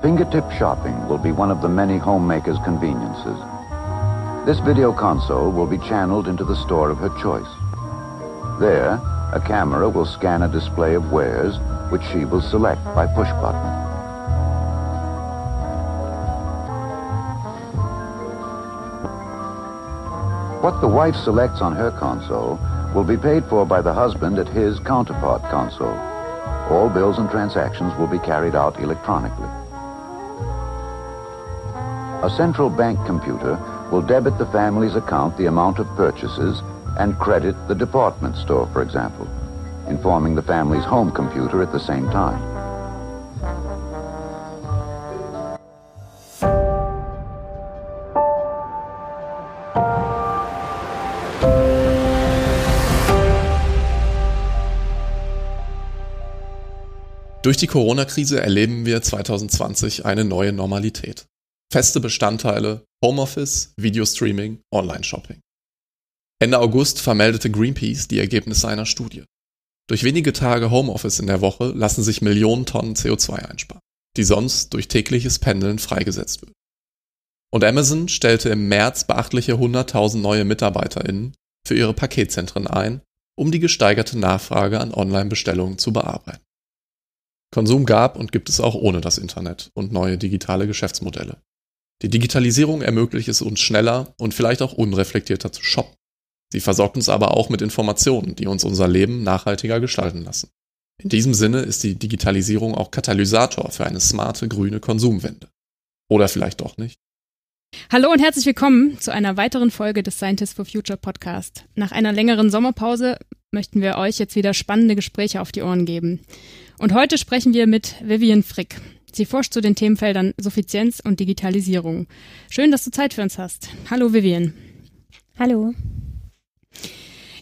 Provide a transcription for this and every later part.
Fingertip shopping will be one of the many homemaker's conveniences. This video console will be channeled into the store of her choice. There, a camera will scan a display of wares which she will select by push button. What the wife selects on her console will be paid for by the husband at his counterpart console. All bills and transactions will be carried out electronically. A central bank computer will debit the family's account the amount of purchases and credit the department store, for example, informing the family's home computer at the same time. Durch die Corona-Krise erleben wir 2020 eine neue Normalität. Feste Bestandteile, Homeoffice, Videostreaming, Online-Shopping. Ende August vermeldete Greenpeace die Ergebnisse einer Studie. Durch wenige Tage Homeoffice in der Woche lassen sich Millionen Tonnen CO2 einsparen, die sonst durch tägliches Pendeln freigesetzt würden. Und Amazon stellte im März beachtliche 100.000 neue MitarbeiterInnen für ihre Paketzentren ein, um die gesteigerte Nachfrage an Online-Bestellungen zu bearbeiten. Konsum gab und gibt es auch ohne das Internet und neue digitale Geschäftsmodelle. Die Digitalisierung ermöglicht es uns schneller und vielleicht auch unreflektierter zu shoppen. Sie versorgt uns aber auch mit Informationen, die uns unser Leben nachhaltiger gestalten lassen. In diesem Sinne ist die Digitalisierung auch Katalysator für eine smarte grüne Konsumwende. Oder vielleicht doch nicht. Hallo und herzlich willkommen zu einer weiteren Folge des Scientists for Future Podcast. Nach einer längeren Sommerpause möchten wir euch jetzt wieder spannende Gespräche auf die Ohren geben. Und heute sprechen wir mit Vivian Frick. Sie forscht zu den Themenfeldern Suffizienz und Digitalisierung. Schön, dass du Zeit für uns hast. Hallo Vivian. Hallo.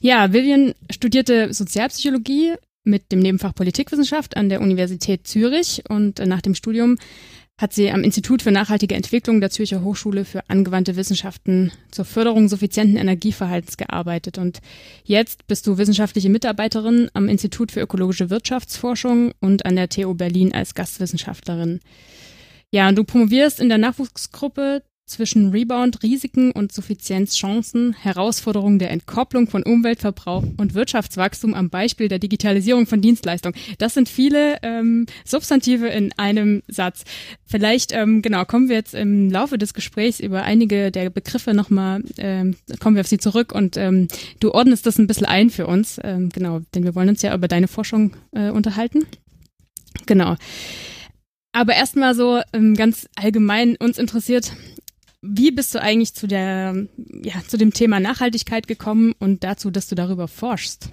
Ja, Vivian studierte Sozialpsychologie mit dem Nebenfach Politikwissenschaft an der Universität Zürich und nach dem Studium hat sie am Institut für nachhaltige Entwicklung der Zürcher Hochschule für angewandte Wissenschaften zur Förderung suffizienten Energieverhaltens gearbeitet. Und jetzt bist du wissenschaftliche Mitarbeiterin am Institut für ökologische Wirtschaftsforschung und an der TU Berlin als Gastwissenschaftlerin. Ja, und du promovierst in der Nachwuchsgruppe zwischen Rebound, Risiken und Suffizienzchancen, Herausforderungen der Entkopplung von Umweltverbrauch und Wirtschaftswachstum am Beispiel der Digitalisierung von Dienstleistungen. Das sind viele ähm, Substantive in einem Satz. Vielleicht, ähm, genau, kommen wir jetzt im Laufe des Gesprächs über einige der Begriffe nochmal, ähm, kommen wir auf sie zurück und ähm, du ordnest das ein bisschen ein für uns, ähm, genau, denn wir wollen uns ja über deine Forschung äh, unterhalten. Genau. Aber erstmal so ähm, ganz allgemein uns interessiert, wie bist du eigentlich zu der, ja, zu dem Thema Nachhaltigkeit gekommen und dazu, dass du darüber forschst?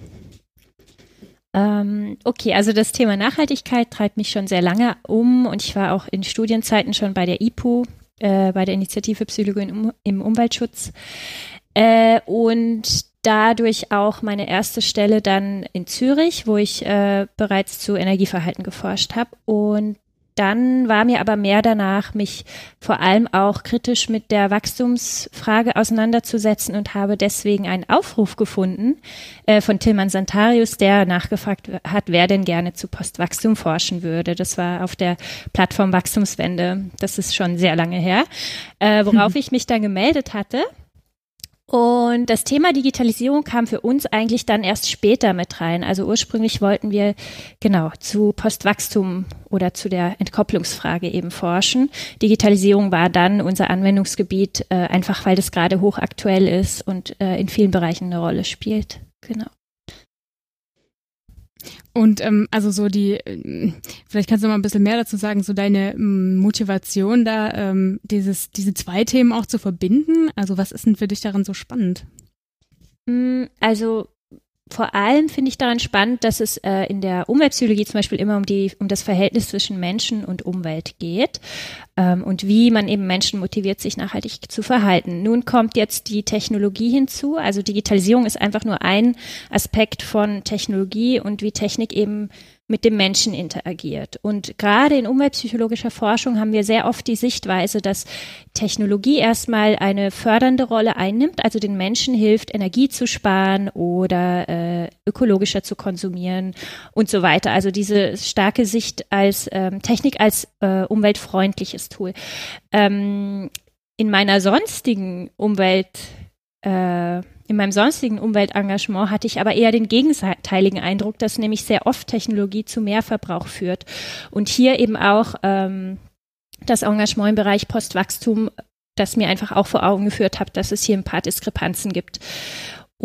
Ähm, okay, also das Thema Nachhaltigkeit treibt mich schon sehr lange um und ich war auch in Studienzeiten schon bei der IPU, äh, bei der Initiative Psychologie im, Umweltschutz. Äh, und dadurch auch meine erste Stelle dann in Zürich, wo ich äh, bereits zu Energieverhalten geforscht habe. Und dann war mir aber mehr danach, mich vor allem auch kritisch mit der Wachstumsfrage auseinanderzusetzen und habe deswegen einen Aufruf gefunden äh, von Tilman Santarius, der nachgefragt hat, wer denn gerne zu Postwachstum forschen würde. Das war auf der Plattform Wachstumswende. Das ist schon sehr lange her, äh, worauf ich mich dann gemeldet hatte. Und das Thema Digitalisierung kam für uns eigentlich dann erst später mit rein. Also ursprünglich wollten wir genau zu Postwachstum oder zu der Entkopplungsfrage eben forschen. Digitalisierung war dann unser Anwendungsgebiet, äh, einfach weil das gerade hochaktuell ist und äh, in vielen Bereichen eine Rolle spielt. Genau. Und ähm, also so die, äh, vielleicht kannst du mal ein bisschen mehr dazu sagen, so deine ähm, Motivation da, ähm, dieses, diese zwei Themen auch zu verbinden. Also was ist denn für dich daran so spannend? Mm, also vor allem finde ich daran spannend, dass es äh, in der Umweltpsychologie zum Beispiel immer um die um das Verhältnis zwischen Menschen und Umwelt geht ähm, und wie man eben Menschen motiviert, sich nachhaltig zu verhalten. Nun kommt jetzt die Technologie hinzu. Also Digitalisierung ist einfach nur ein Aspekt von Technologie und wie Technik eben mit dem Menschen interagiert. Und gerade in umweltpsychologischer Forschung haben wir sehr oft die Sichtweise, dass Technologie erstmal eine fördernde Rolle einnimmt, also den Menschen hilft, Energie zu sparen oder äh, ökologischer zu konsumieren und so weiter. Also diese starke Sicht als ähm, Technik als äh, umweltfreundliches Tool. Ähm, in meiner sonstigen Umwelt äh, in meinem sonstigen Umweltengagement hatte ich aber eher den gegenteiligen Eindruck, dass nämlich sehr oft Technologie zu Mehrverbrauch führt. Und hier eben auch ähm, das Engagement im Bereich Postwachstum, das mir einfach auch vor Augen geführt hat, dass es hier ein paar Diskrepanzen gibt.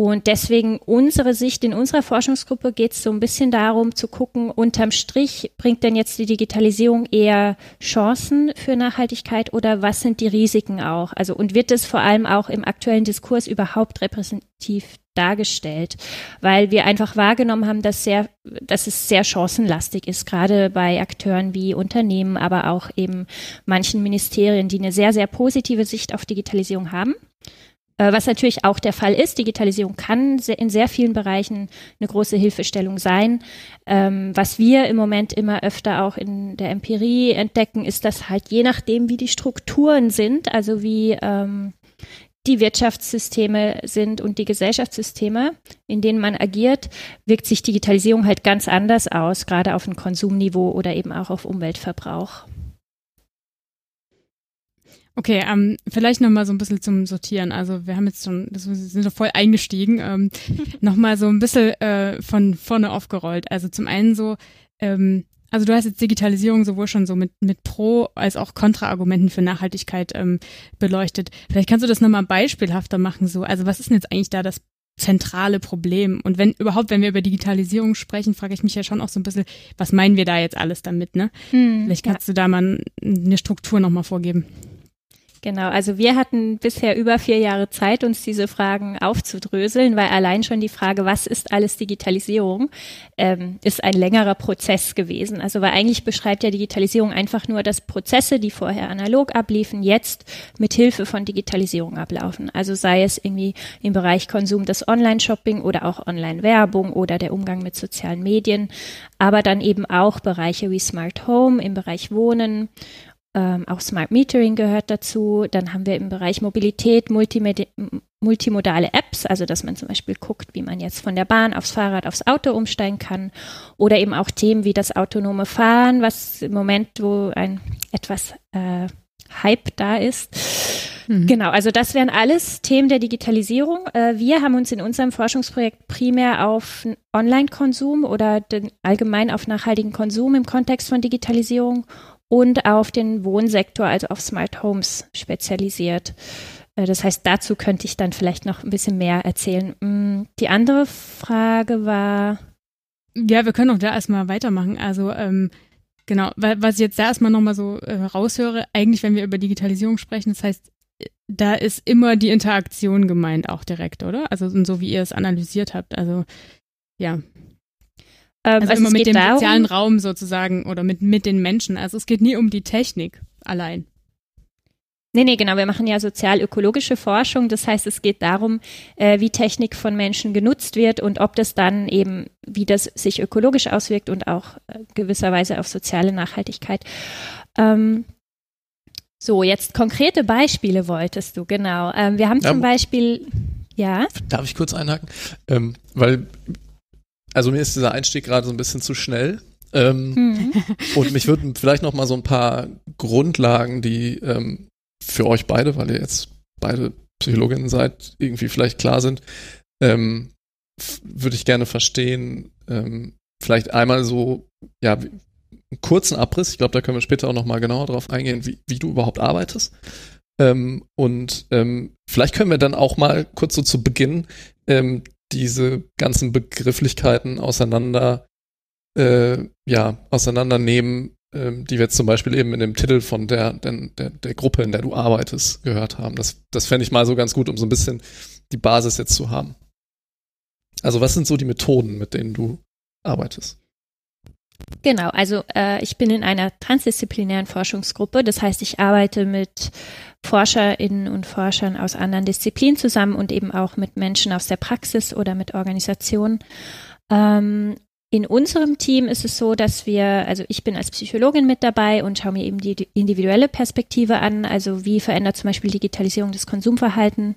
Und deswegen unsere Sicht in unserer Forschungsgruppe geht es so ein bisschen darum zu gucken, unterm Strich bringt denn jetzt die Digitalisierung eher Chancen für Nachhaltigkeit oder was sind die Risiken auch? Also und wird es vor allem auch im aktuellen Diskurs überhaupt repräsentativ dargestellt, weil wir einfach wahrgenommen haben, dass sehr, dass es sehr chancenlastig ist, gerade bei Akteuren wie Unternehmen, aber auch eben manchen Ministerien, die eine sehr, sehr positive Sicht auf Digitalisierung haben was natürlich auch der Fall ist. Digitalisierung kann in sehr vielen Bereichen eine große Hilfestellung sein. Ähm, was wir im Moment immer öfter auch in der Empirie entdecken, ist, dass halt je nachdem, wie die Strukturen sind, also wie ähm, die Wirtschaftssysteme sind und die Gesellschaftssysteme, in denen man agiert, wirkt sich Digitalisierung halt ganz anders aus, gerade auf ein Konsumniveau oder eben auch auf Umweltverbrauch. Okay, ähm, vielleicht nochmal so ein bisschen zum Sortieren. Also wir haben jetzt schon, wir sind doch voll eingestiegen. Ähm, nochmal so ein bisschen äh, von vorne aufgerollt. Also zum einen so, ähm, also du hast jetzt Digitalisierung sowohl schon so mit, mit Pro- als auch Kontraargumenten für Nachhaltigkeit ähm, beleuchtet. Vielleicht kannst du das nochmal beispielhafter machen. So, also was ist denn jetzt eigentlich da das zentrale Problem? Und wenn überhaupt, wenn wir über Digitalisierung sprechen, frage ich mich ja schon auch so ein bisschen, was meinen wir da jetzt alles damit? Ne? Hm, Vielleicht kannst ja. du da mal eine Struktur nochmal vorgeben. Genau, also wir hatten bisher über vier Jahre Zeit, uns diese Fragen aufzudröseln, weil allein schon die Frage, was ist alles Digitalisierung, ähm, ist ein längerer Prozess gewesen. Also weil eigentlich beschreibt ja Digitalisierung einfach nur, dass Prozesse, die vorher analog abliefen, jetzt mit Hilfe von Digitalisierung ablaufen. Also sei es irgendwie im Bereich Konsum des Online-Shopping oder auch Online-Werbung oder der Umgang mit sozialen Medien, aber dann eben auch Bereiche wie Smart Home im Bereich Wohnen ähm, auch Smart Metering gehört dazu. Dann haben wir im Bereich Mobilität Multimedi multimodale Apps, also dass man zum Beispiel guckt, wie man jetzt von der Bahn aufs Fahrrad, aufs Auto umsteigen kann. Oder eben auch Themen wie das autonome Fahren, was im Moment, wo ein etwas äh, Hype da ist. Mhm. Genau, also das wären alles Themen der Digitalisierung. Äh, wir haben uns in unserem Forschungsprojekt primär auf Online-Konsum oder den, allgemein auf nachhaltigen Konsum im Kontext von Digitalisierung und auf den Wohnsektor, also auf Smart Homes spezialisiert. Äh, das heißt, dazu könnte ich dann vielleicht noch ein bisschen mehr erzählen. Mm, die andere Frage war. Ja, wir können auch da erstmal weitermachen. Also, ähm, genau, was ich jetzt da erstmal nochmal so äh, raushöre, eigentlich, wenn wir über Digitalisierung sprechen, das heißt, da ist immer die Interaktion gemeint, auch direkt, oder? Also, so wie ihr es analysiert habt. Also, ja. Ähm, also, also immer mit dem darum, sozialen Raum sozusagen oder mit, mit den Menschen. Also es geht nie um die Technik allein. Nee, nee, genau. Wir machen ja sozial-ökologische Forschung. Das heißt, es geht darum, äh, wie Technik von Menschen genutzt wird und ob das dann eben, wie das sich ökologisch auswirkt und auch äh, gewisserweise auf soziale Nachhaltigkeit. Ähm, so, jetzt konkrete Beispiele wolltest du, genau. Ähm, wir haben zum ja, Beispiel, ja. Darf ich kurz einhaken? Ähm, weil also mir ist dieser Einstieg gerade so ein bisschen zu schnell. Ähm, mhm. Und mich würden vielleicht noch mal so ein paar Grundlagen, die ähm, für euch beide, weil ihr jetzt beide Psychologinnen seid, irgendwie vielleicht klar sind, ähm, würde ich gerne verstehen. Ähm, vielleicht einmal so, ja, einen kurzen Abriss. Ich glaube, da können wir später auch noch mal genauer drauf eingehen, wie, wie du überhaupt arbeitest. Ähm, und ähm, vielleicht können wir dann auch mal kurz so zu Beginn diese ganzen Begrifflichkeiten auseinander, äh, ja, auseinandernehmen, äh, die wir jetzt zum Beispiel eben in dem Titel von der, der, der, der Gruppe, in der du arbeitest, gehört haben. Das, das fände ich mal so ganz gut, um so ein bisschen die Basis jetzt zu haben. Also was sind so die Methoden, mit denen du arbeitest? Genau, also äh, ich bin in einer transdisziplinären Forschungsgruppe. Das heißt, ich arbeite mit Forscherinnen und Forschern aus anderen Disziplinen zusammen und eben auch mit Menschen aus der Praxis oder mit Organisationen. Ähm, in unserem Team ist es so, dass wir, also ich bin als Psychologin mit dabei und schaue mir eben die individuelle Perspektive an, also wie verändert zum Beispiel Digitalisierung das Konsumverhalten.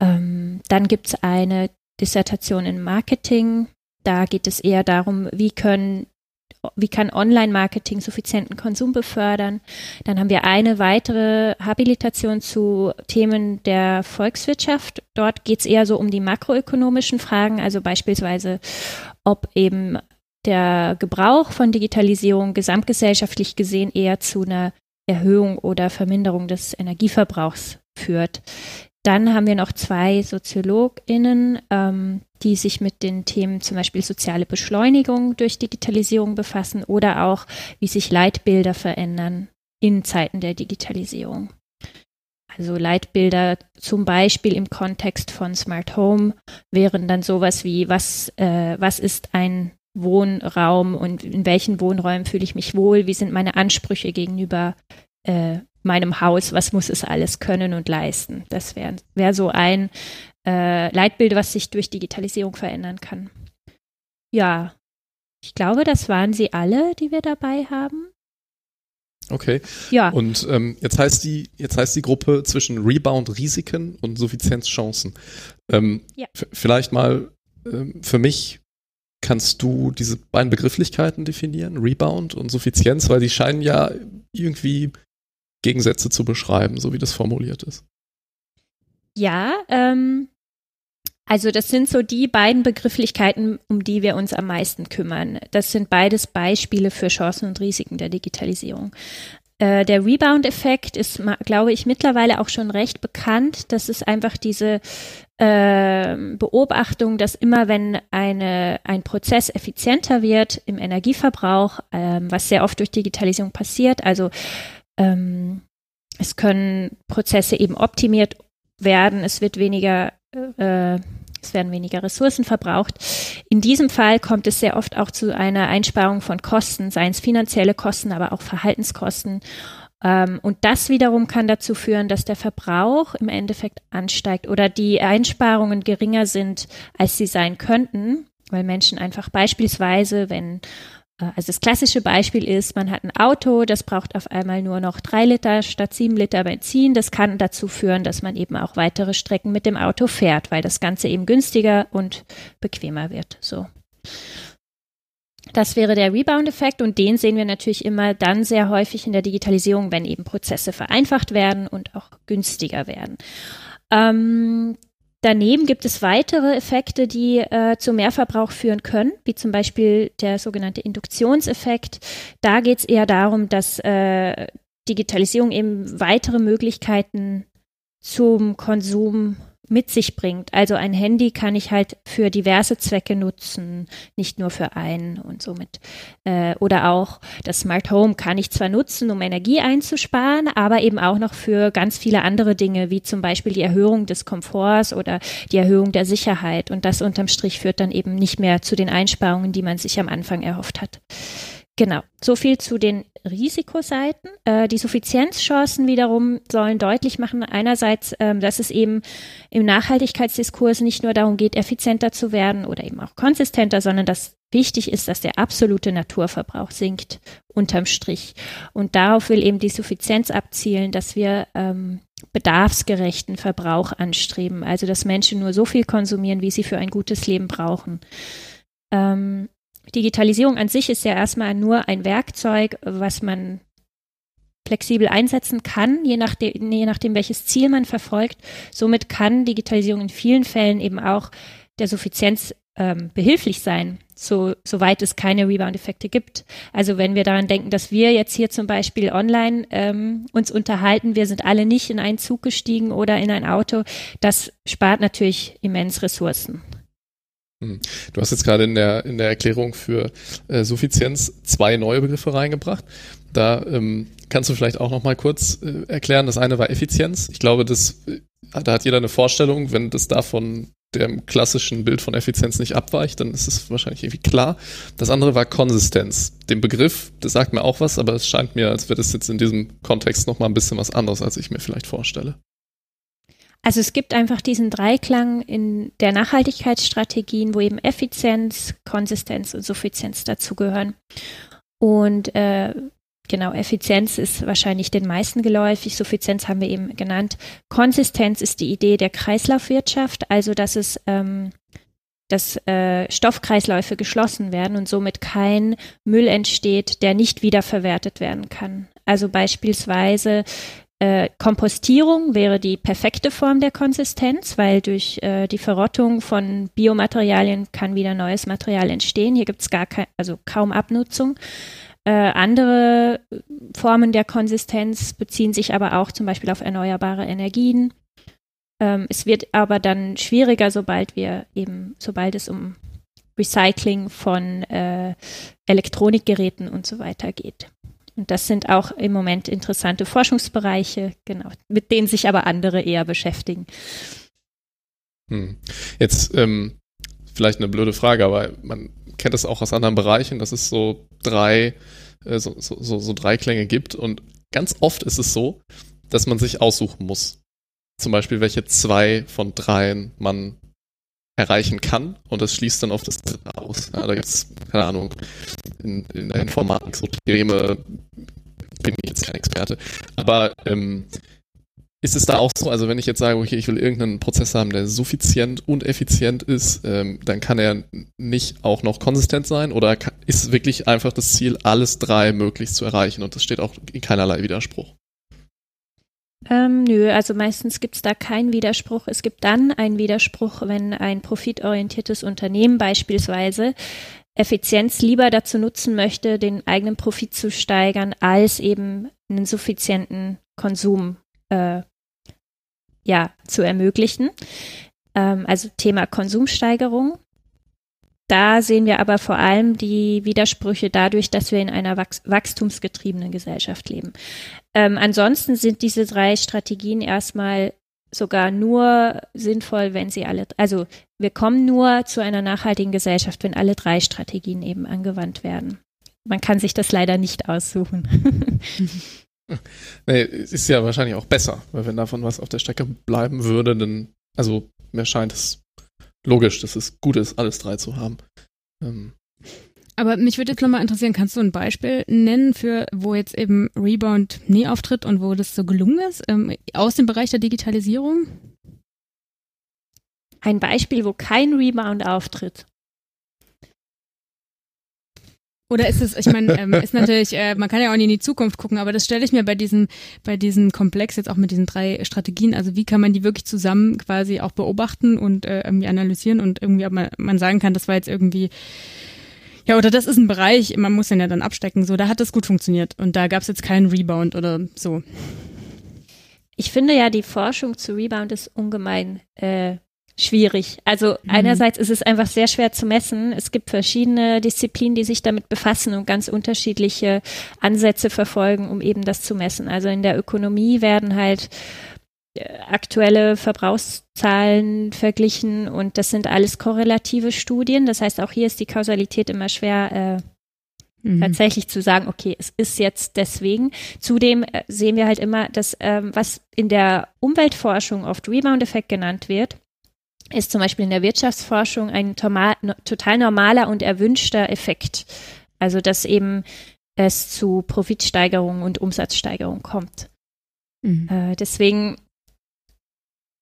Ähm, dann gibt es eine Dissertation in Marketing. Da geht es eher darum, wie können wie kann Online-Marketing suffizienten Konsum befördern. Dann haben wir eine weitere Habilitation zu Themen der Volkswirtschaft. Dort geht es eher so um die makroökonomischen Fragen, also beispielsweise, ob eben der Gebrauch von Digitalisierung gesamtgesellschaftlich gesehen eher zu einer Erhöhung oder Verminderung des Energieverbrauchs führt. Dann haben wir noch zwei SoziologInnen, ähm, die sich mit den Themen zum Beispiel soziale Beschleunigung durch Digitalisierung befassen oder auch, wie sich Leitbilder verändern in Zeiten der Digitalisierung. Also Leitbilder zum Beispiel im Kontext von Smart Home wären dann sowas wie, was, äh, was ist ein Wohnraum und in welchen Wohnräumen fühle ich mich wohl, wie sind meine Ansprüche gegenüber äh, meinem Haus, was muss es alles können und leisten. Das wäre wär so ein äh, Leitbild, was sich durch Digitalisierung verändern kann. Ja, ich glaube, das waren sie alle, die wir dabei haben. Okay. Ja. Und ähm, jetzt heißt die, jetzt heißt die Gruppe zwischen Rebound-Risiken und Suffizienzchancen. Ähm, ja. Vielleicht mal ähm, für mich kannst du diese beiden Begrifflichkeiten definieren, Rebound und Suffizienz, weil die scheinen ja irgendwie Gegensätze zu beschreiben, so wie das formuliert ist. Ja, ähm, also das sind so die beiden Begrifflichkeiten, um die wir uns am meisten kümmern. Das sind beides Beispiele für Chancen und Risiken der Digitalisierung. Äh, der Rebound-Effekt ist, glaube ich, mittlerweile auch schon recht bekannt. Das ist einfach diese äh, Beobachtung, dass immer wenn eine, ein Prozess effizienter wird im Energieverbrauch, äh, was sehr oft durch Digitalisierung passiert, also ähm, es können Prozesse eben optimiert werden, es wird weniger, äh, es werden weniger Ressourcen verbraucht. In diesem Fall kommt es sehr oft auch zu einer Einsparung von Kosten, seien es finanzielle Kosten, aber auch Verhaltenskosten. Ähm, und das wiederum kann dazu führen, dass der Verbrauch im Endeffekt ansteigt oder die Einsparungen geringer sind, als sie sein könnten, weil Menschen einfach beispielsweise, wenn also das klassische Beispiel ist, man hat ein Auto, das braucht auf einmal nur noch drei Liter statt sieben Liter Benzin. Das kann dazu führen, dass man eben auch weitere Strecken mit dem Auto fährt, weil das Ganze eben günstiger und bequemer wird. So. Das wäre der Rebound-Effekt und den sehen wir natürlich immer dann sehr häufig in der Digitalisierung, wenn eben Prozesse vereinfacht werden und auch günstiger werden. Ähm, Daneben gibt es weitere Effekte, die äh, zu Mehrverbrauch führen können, wie zum Beispiel der sogenannte Induktionseffekt. Da geht es eher darum, dass äh, Digitalisierung eben weitere Möglichkeiten zum Konsum mit sich bringt. Also ein Handy kann ich halt für diverse Zwecke nutzen, nicht nur für einen und somit. Äh, oder auch das Smart Home kann ich zwar nutzen, um Energie einzusparen, aber eben auch noch für ganz viele andere Dinge, wie zum Beispiel die Erhöhung des Komforts oder die Erhöhung der Sicherheit. Und das unterm Strich führt dann eben nicht mehr zu den Einsparungen, die man sich am Anfang erhofft hat. Genau, so viel zu den Risikoseiten. Äh, die Suffizienzchancen wiederum sollen deutlich machen, einerseits, ähm, dass es eben im Nachhaltigkeitsdiskurs nicht nur darum geht, effizienter zu werden oder eben auch konsistenter, sondern dass wichtig ist, dass der absolute Naturverbrauch sinkt unterm Strich. Und darauf will eben die Suffizienz abzielen, dass wir ähm, bedarfsgerechten Verbrauch anstreben, also dass Menschen nur so viel konsumieren, wie sie für ein gutes Leben brauchen. Ähm, Digitalisierung an sich ist ja erstmal nur ein Werkzeug, was man flexibel einsetzen kann, je nachdem, je nachdem, welches Ziel man verfolgt. Somit kann Digitalisierung in vielen Fällen eben auch der Suffizienz ähm, behilflich sein, so, soweit es keine Rebound-Effekte gibt. Also wenn wir daran denken, dass wir jetzt hier zum Beispiel online ähm, uns unterhalten, wir sind alle nicht in einen Zug gestiegen oder in ein Auto, das spart natürlich immens Ressourcen. Hm. Du hast jetzt gerade in der, in der Erklärung für äh, Suffizienz zwei neue Begriffe reingebracht. Da ähm, kannst du vielleicht auch noch mal kurz äh, erklären. Das eine war Effizienz. Ich glaube, das, äh, da hat jeder eine Vorstellung. Wenn das davon dem klassischen Bild von Effizienz nicht abweicht, dann ist es wahrscheinlich irgendwie klar. Das andere war Konsistenz. Dem Begriff, das sagt mir auch was, aber es scheint mir, als wäre das jetzt in diesem Kontext noch mal ein bisschen was anderes, als ich mir vielleicht vorstelle. Also es gibt einfach diesen Dreiklang in der Nachhaltigkeitsstrategien, wo eben Effizienz, Konsistenz und Suffizienz dazugehören. Und äh, genau, Effizienz ist wahrscheinlich den meisten geläufig, Suffizienz haben wir eben genannt. Konsistenz ist die Idee der Kreislaufwirtschaft, also dass es ähm, dass äh, Stoffkreisläufe geschlossen werden und somit kein Müll entsteht, der nicht wiederverwertet werden kann. Also beispielsweise äh, Kompostierung wäre die perfekte Form der Konsistenz, weil durch äh, die Verrottung von Biomaterialien kann wieder neues Material entstehen. Hier gibt es gar kein, also kaum Abnutzung. Äh, andere Formen der Konsistenz beziehen sich aber auch zum Beispiel auf erneuerbare Energien ähm, es wird aber dann schwieriger, sobald wir eben, sobald es um Recycling von äh, Elektronikgeräten und so weiter geht. Und das sind auch im Moment interessante Forschungsbereiche, genau, mit denen sich aber andere eher beschäftigen. Hm. Jetzt ähm, vielleicht eine blöde Frage, aber man kennt das auch aus anderen Bereichen, dass es so drei, äh, so, so, so drei Klänge gibt und ganz oft ist es so, dass man sich aussuchen muss zum Beispiel, welche zwei von dreien man erreichen kann und das schließt dann auf das dritte aus. Ja, da gibt es, keine Ahnung, in, in, der Informatik so Theoreme, bin ich jetzt kein Experte. Aber ähm, ist es da auch so, also wenn ich jetzt sage, okay, ich will irgendeinen Prozess haben, der suffizient und effizient ist, ähm, dann kann er nicht auch noch konsistent sein oder ist wirklich einfach das Ziel, alles drei möglichst zu erreichen und das steht auch in keinerlei Widerspruch? Ähm, nö, also meistens gibt es da keinen Widerspruch. Es gibt dann einen Widerspruch, wenn ein profitorientiertes Unternehmen beispielsweise Effizienz lieber dazu nutzen möchte, den eigenen Profit zu steigern, als eben einen suffizienten Konsum äh, ja, zu ermöglichen. Ähm, also Thema Konsumsteigerung. Da sehen wir aber vor allem die Widersprüche dadurch, dass wir in einer wachs wachstumsgetriebenen Gesellschaft leben. Ähm, ansonsten sind diese drei Strategien erstmal sogar nur sinnvoll, wenn sie alle, also wir kommen nur zu einer nachhaltigen Gesellschaft, wenn alle drei Strategien eben angewandt werden. Man kann sich das leider nicht aussuchen. nee, ist ja wahrscheinlich auch besser, weil wenn davon was auf der Strecke bleiben würde, dann, also mir scheint es logisch, dass es gut ist, alles drei zu haben. Ähm. Aber mich würde jetzt nochmal interessieren, kannst du ein Beispiel nennen für, wo jetzt eben Rebound nie auftritt und wo das so gelungen ist, ähm, aus dem Bereich der Digitalisierung? Ein Beispiel, wo kein Rebound auftritt. Oder ist es, ich meine, ähm, ist natürlich, äh, man kann ja auch nicht in die Zukunft gucken, aber das stelle ich mir bei diesem, bei diesem Komplex jetzt auch mit diesen drei Strategien, also wie kann man die wirklich zusammen quasi auch beobachten und äh, irgendwie analysieren und irgendwie, ob man, man sagen kann, das war jetzt irgendwie, ja, oder das ist ein Bereich, man muss den ja dann abstecken, so, da hat das gut funktioniert und da gab es jetzt keinen Rebound oder so. Ich finde ja, die Forschung zu Rebound ist ungemein äh, schwierig. Also mhm. einerseits ist es einfach sehr schwer zu messen. Es gibt verschiedene Disziplinen, die sich damit befassen und ganz unterschiedliche Ansätze verfolgen, um eben das zu messen. Also in der Ökonomie werden halt aktuelle Verbrauchszahlen verglichen und das sind alles korrelative Studien. Das heißt, auch hier ist die Kausalität immer schwer äh, Mhm. tatsächlich zu sagen, okay, es ist jetzt deswegen. Zudem äh, sehen wir halt immer, dass ähm, was in der Umweltforschung oft Rebound-Effekt genannt wird, ist zum Beispiel in der Wirtschaftsforschung ein total normaler und erwünschter Effekt. Also dass eben es zu Profitsteigerung und Umsatzsteigerung kommt. Mhm. Äh, deswegen,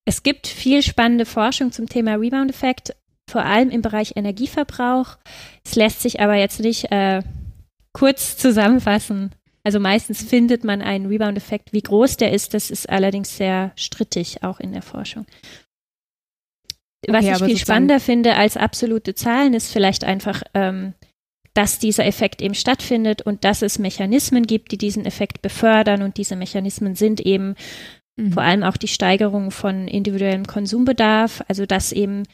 es gibt viel spannende Forschung zum Thema Rebound-Effekt, vor allem im Bereich Energieverbrauch. Es lässt sich aber jetzt nicht äh, kurz zusammenfassen. Also meistens findet man einen Rebound-Effekt. Wie groß der ist, das ist allerdings sehr strittig, auch in der Forschung. Was okay, ich viel spannender finde als absolute Zahlen, ist vielleicht einfach, ähm, dass dieser Effekt eben stattfindet und dass es Mechanismen gibt, die diesen Effekt befördern. Und diese Mechanismen sind eben mhm. vor allem auch die Steigerung von individuellem Konsumbedarf, also dass eben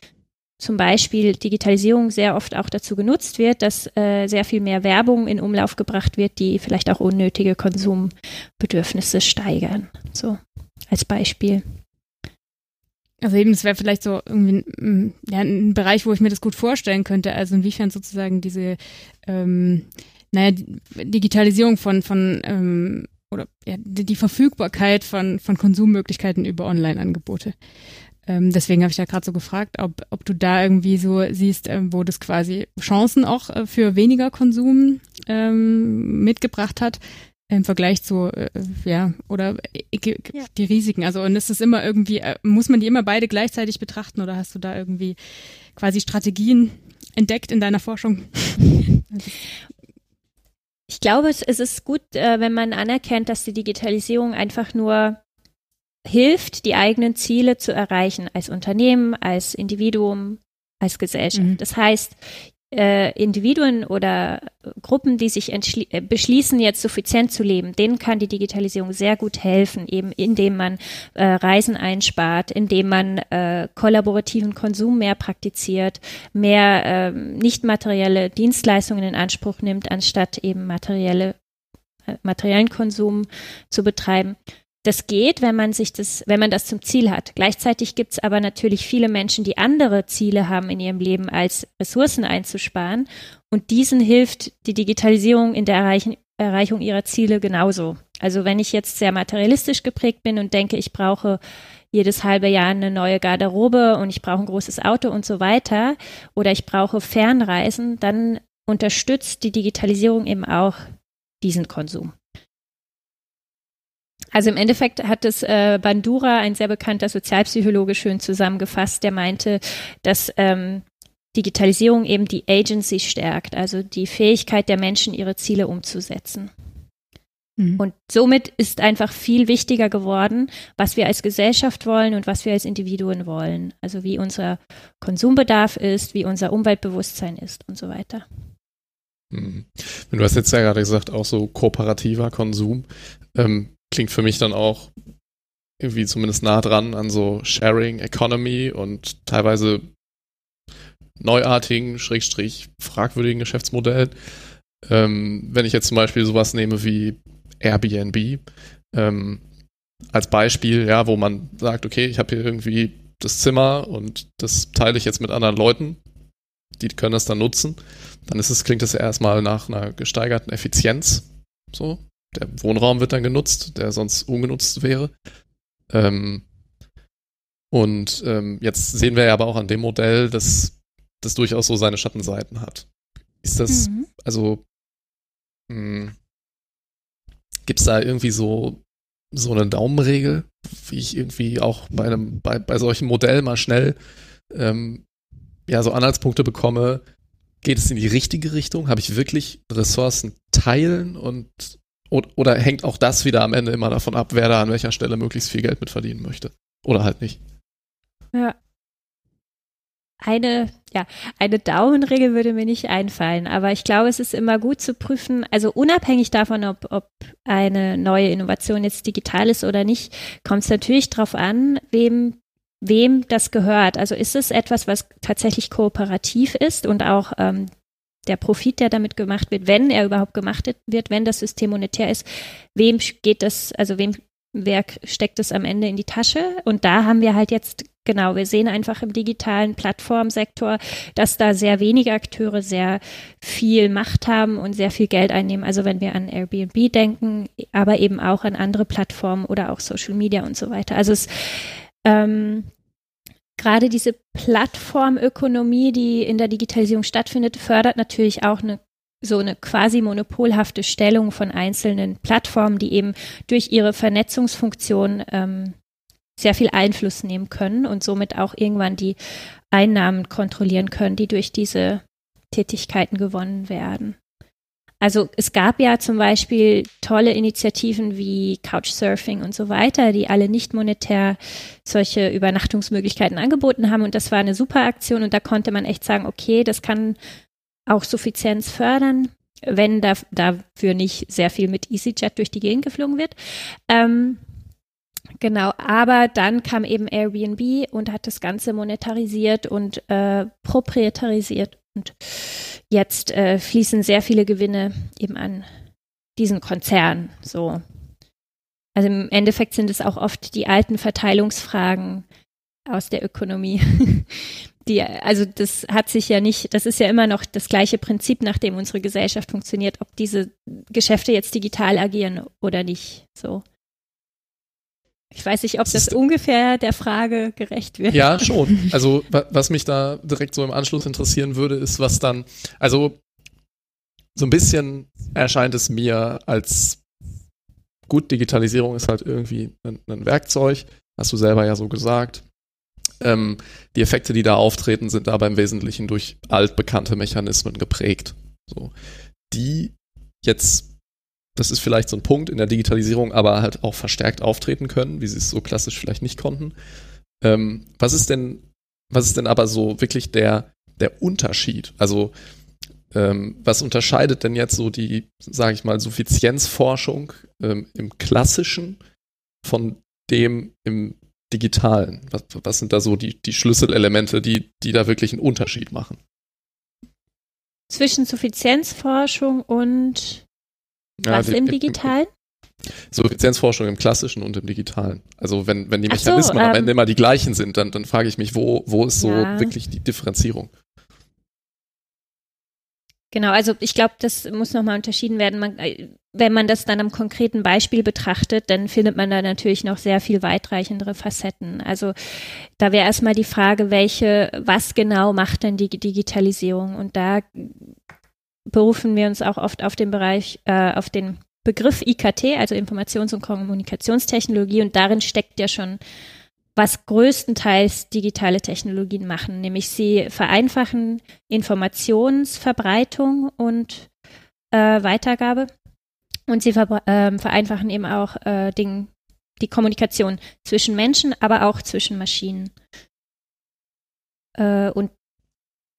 zum Beispiel Digitalisierung sehr oft auch dazu genutzt wird, dass äh, sehr viel mehr Werbung in Umlauf gebracht wird, die vielleicht auch unnötige Konsumbedürfnisse steigern. So als Beispiel. Also eben, das wäre vielleicht so irgendwie ein, ja, ein Bereich, wo ich mir das gut vorstellen könnte. Also inwiefern sozusagen diese, ähm, naja, Digitalisierung von, von ähm, oder ja, die Verfügbarkeit von, von Konsummöglichkeiten über Online-Angebote. Ähm, deswegen habe ich da gerade so gefragt, ob, ob du da irgendwie so siehst, ähm, wo das quasi Chancen auch äh, für weniger Konsum ähm, mitgebracht hat im Vergleich zu, äh, ja, oder äh, ja. die Risiken. Also und ist es immer irgendwie, äh, muss man die immer beide gleichzeitig betrachten oder hast du da irgendwie quasi Strategien entdeckt in deiner Forschung? Ich glaube, es, es ist gut, äh, wenn man anerkennt, dass die Digitalisierung einfach nur hilft, die eigenen Ziele zu erreichen, als Unternehmen, als Individuum, als Gesellschaft. Mhm. Das heißt, äh, Individuen oder Gruppen, die sich äh, beschließen, jetzt suffizient zu leben, denen kann die Digitalisierung sehr gut helfen, eben indem man äh, Reisen einspart, indem man äh, kollaborativen Konsum mehr praktiziert, mehr äh, nicht materielle Dienstleistungen in Anspruch nimmt, anstatt eben materielle äh, materiellen Konsum zu betreiben. Das geht, wenn man sich das, wenn man das zum Ziel hat. Gleichzeitig gibt es aber natürlich viele Menschen, die andere Ziele haben in ihrem Leben, als Ressourcen einzusparen. Und diesen hilft die Digitalisierung in der Erreichen, Erreichung ihrer Ziele genauso. Also wenn ich jetzt sehr materialistisch geprägt bin und denke, ich brauche jedes halbe Jahr eine neue Garderobe und ich brauche ein großes Auto und so weiter oder ich brauche Fernreisen, dann unterstützt die Digitalisierung eben auch diesen Konsum. Also im Endeffekt hat es äh, Bandura, ein sehr bekannter Sozialpsychologe, schön zusammengefasst, der meinte, dass ähm, Digitalisierung eben die Agency stärkt, also die Fähigkeit der Menschen, ihre Ziele umzusetzen. Mhm. Und somit ist einfach viel wichtiger geworden, was wir als Gesellschaft wollen und was wir als Individuen wollen. Also wie unser Konsumbedarf ist, wie unser Umweltbewusstsein ist und so weiter. Mhm. Du hast jetzt ja gerade gesagt, auch so kooperativer Konsum. Ähm, klingt für mich dann auch irgendwie zumindest nah dran an so Sharing Economy und teilweise neuartigen, schrägstrich fragwürdigen Geschäftsmodellen. Ähm, wenn ich jetzt zum Beispiel sowas nehme wie Airbnb ähm, als Beispiel, ja, wo man sagt, okay, ich habe hier irgendwie das Zimmer und das teile ich jetzt mit anderen Leuten, die können das dann nutzen, dann ist es, klingt das erstmal nach einer gesteigerten Effizienz. So, der Wohnraum wird dann genutzt, der sonst ungenutzt wäre. Ähm, und ähm, jetzt sehen wir ja aber auch an dem Modell, dass das durchaus so seine Schattenseiten hat. Ist das, mhm. also, hm, gibt es da irgendwie so, so eine Daumenregel, wie ich irgendwie auch bei einem, bei, bei solchen Modellen mal schnell ähm, ja so Anhaltspunkte bekomme, geht es in die richtige Richtung? Habe ich wirklich Ressourcen teilen und oder hängt auch das wieder am Ende immer davon ab, wer da an welcher Stelle möglichst viel Geld mit verdienen möchte? Oder halt nicht? Ja. Eine, ja, eine Daumenregel würde mir nicht einfallen, aber ich glaube, es ist immer gut zu prüfen, also unabhängig davon, ob, ob eine neue Innovation jetzt digital ist oder nicht, kommt es natürlich darauf an, wem wem das gehört. Also ist es etwas, was tatsächlich kooperativ ist und auch ähm, der Profit, der damit gemacht wird, wenn er überhaupt gemacht wird, wenn das System monetär ist, wem geht das, also wem, wer steckt es am Ende in die Tasche? Und da haben wir halt jetzt, genau, wir sehen einfach im digitalen Plattformsektor, dass da sehr wenige Akteure sehr viel Macht haben und sehr viel Geld einnehmen. Also wenn wir an Airbnb denken, aber eben auch an andere Plattformen oder auch Social Media und so weiter. Also es, ähm, gerade diese Plattformökonomie, die in der Digitalisierung stattfindet, fördert natürlich auch eine so eine quasi monopolhafte Stellung von einzelnen Plattformen, die eben durch ihre Vernetzungsfunktion ähm, sehr viel Einfluss nehmen können und somit auch irgendwann die Einnahmen kontrollieren können, die durch diese Tätigkeiten gewonnen werden. Also es gab ja zum Beispiel tolle Initiativen wie Couchsurfing und so weiter, die alle nicht monetär solche Übernachtungsmöglichkeiten angeboten haben. Und das war eine super Aktion und da konnte man echt sagen, okay, das kann auch Suffizienz fördern, wenn da, dafür nicht sehr viel mit EasyJet durch die Gegend geflogen wird. Ähm, Genau, aber dann kam eben Airbnb und hat das Ganze monetarisiert und äh, proprietarisiert und jetzt äh, fließen sehr viele Gewinne eben an diesen Konzern. So. Also im Endeffekt sind es auch oft die alten Verteilungsfragen aus der Ökonomie, die, also das hat sich ja nicht, das ist ja immer noch das gleiche Prinzip, nach dem unsere Gesellschaft funktioniert, ob diese Geschäfte jetzt digital agieren oder nicht. So. Ich weiß nicht, ob das, ungefähr der Frage gerecht wird. Ja, schon. Also, was mich da direkt so im Anschluss interessieren würde, ist, was dann, also, so ein bisschen erscheint es mir als gut, Digitalisierung ist halt irgendwie ein, ein Werkzeug, hast du selber ja so gesagt. Ähm, die Effekte, die da auftreten, sind aber im Wesentlichen durch altbekannte Mechanismen geprägt. So, die jetzt, das ist vielleicht so ein Punkt in der Digitalisierung, aber halt auch verstärkt auftreten können, wie sie es so klassisch vielleicht nicht konnten. Ähm, was ist denn, was ist denn aber so wirklich der, der Unterschied? Also, ähm, was unterscheidet denn jetzt so die, sage ich mal, Suffizienzforschung ähm, im klassischen von dem im digitalen? Was, was sind da so die, die Schlüsselelemente, die, die da wirklich einen Unterschied machen? Zwischen Suffizienzforschung und was die, im digitalen? Suffizienzforschung im klassischen und im digitalen. Also wenn, wenn die Mechanismen so, ähm, am Ende immer die gleichen sind, dann, dann frage ich mich, wo, wo ist so ja. wirklich die Differenzierung? Genau, also ich glaube, das muss nochmal unterschieden werden. Man, äh, wenn man das dann am konkreten Beispiel betrachtet, dann findet man da natürlich noch sehr viel weitreichendere Facetten. Also da wäre erstmal die Frage, welche, was genau macht denn die Digitalisierung? Und da berufen wir uns auch oft auf den Bereich, äh, auf den Begriff IKT, also Informations- und Kommunikationstechnologie. Und darin steckt ja schon was größtenteils digitale Technologien machen, nämlich sie vereinfachen Informationsverbreitung und äh, Weitergabe und sie ver äh, vereinfachen eben auch äh, den, die Kommunikation zwischen Menschen, aber auch zwischen Maschinen. Äh, und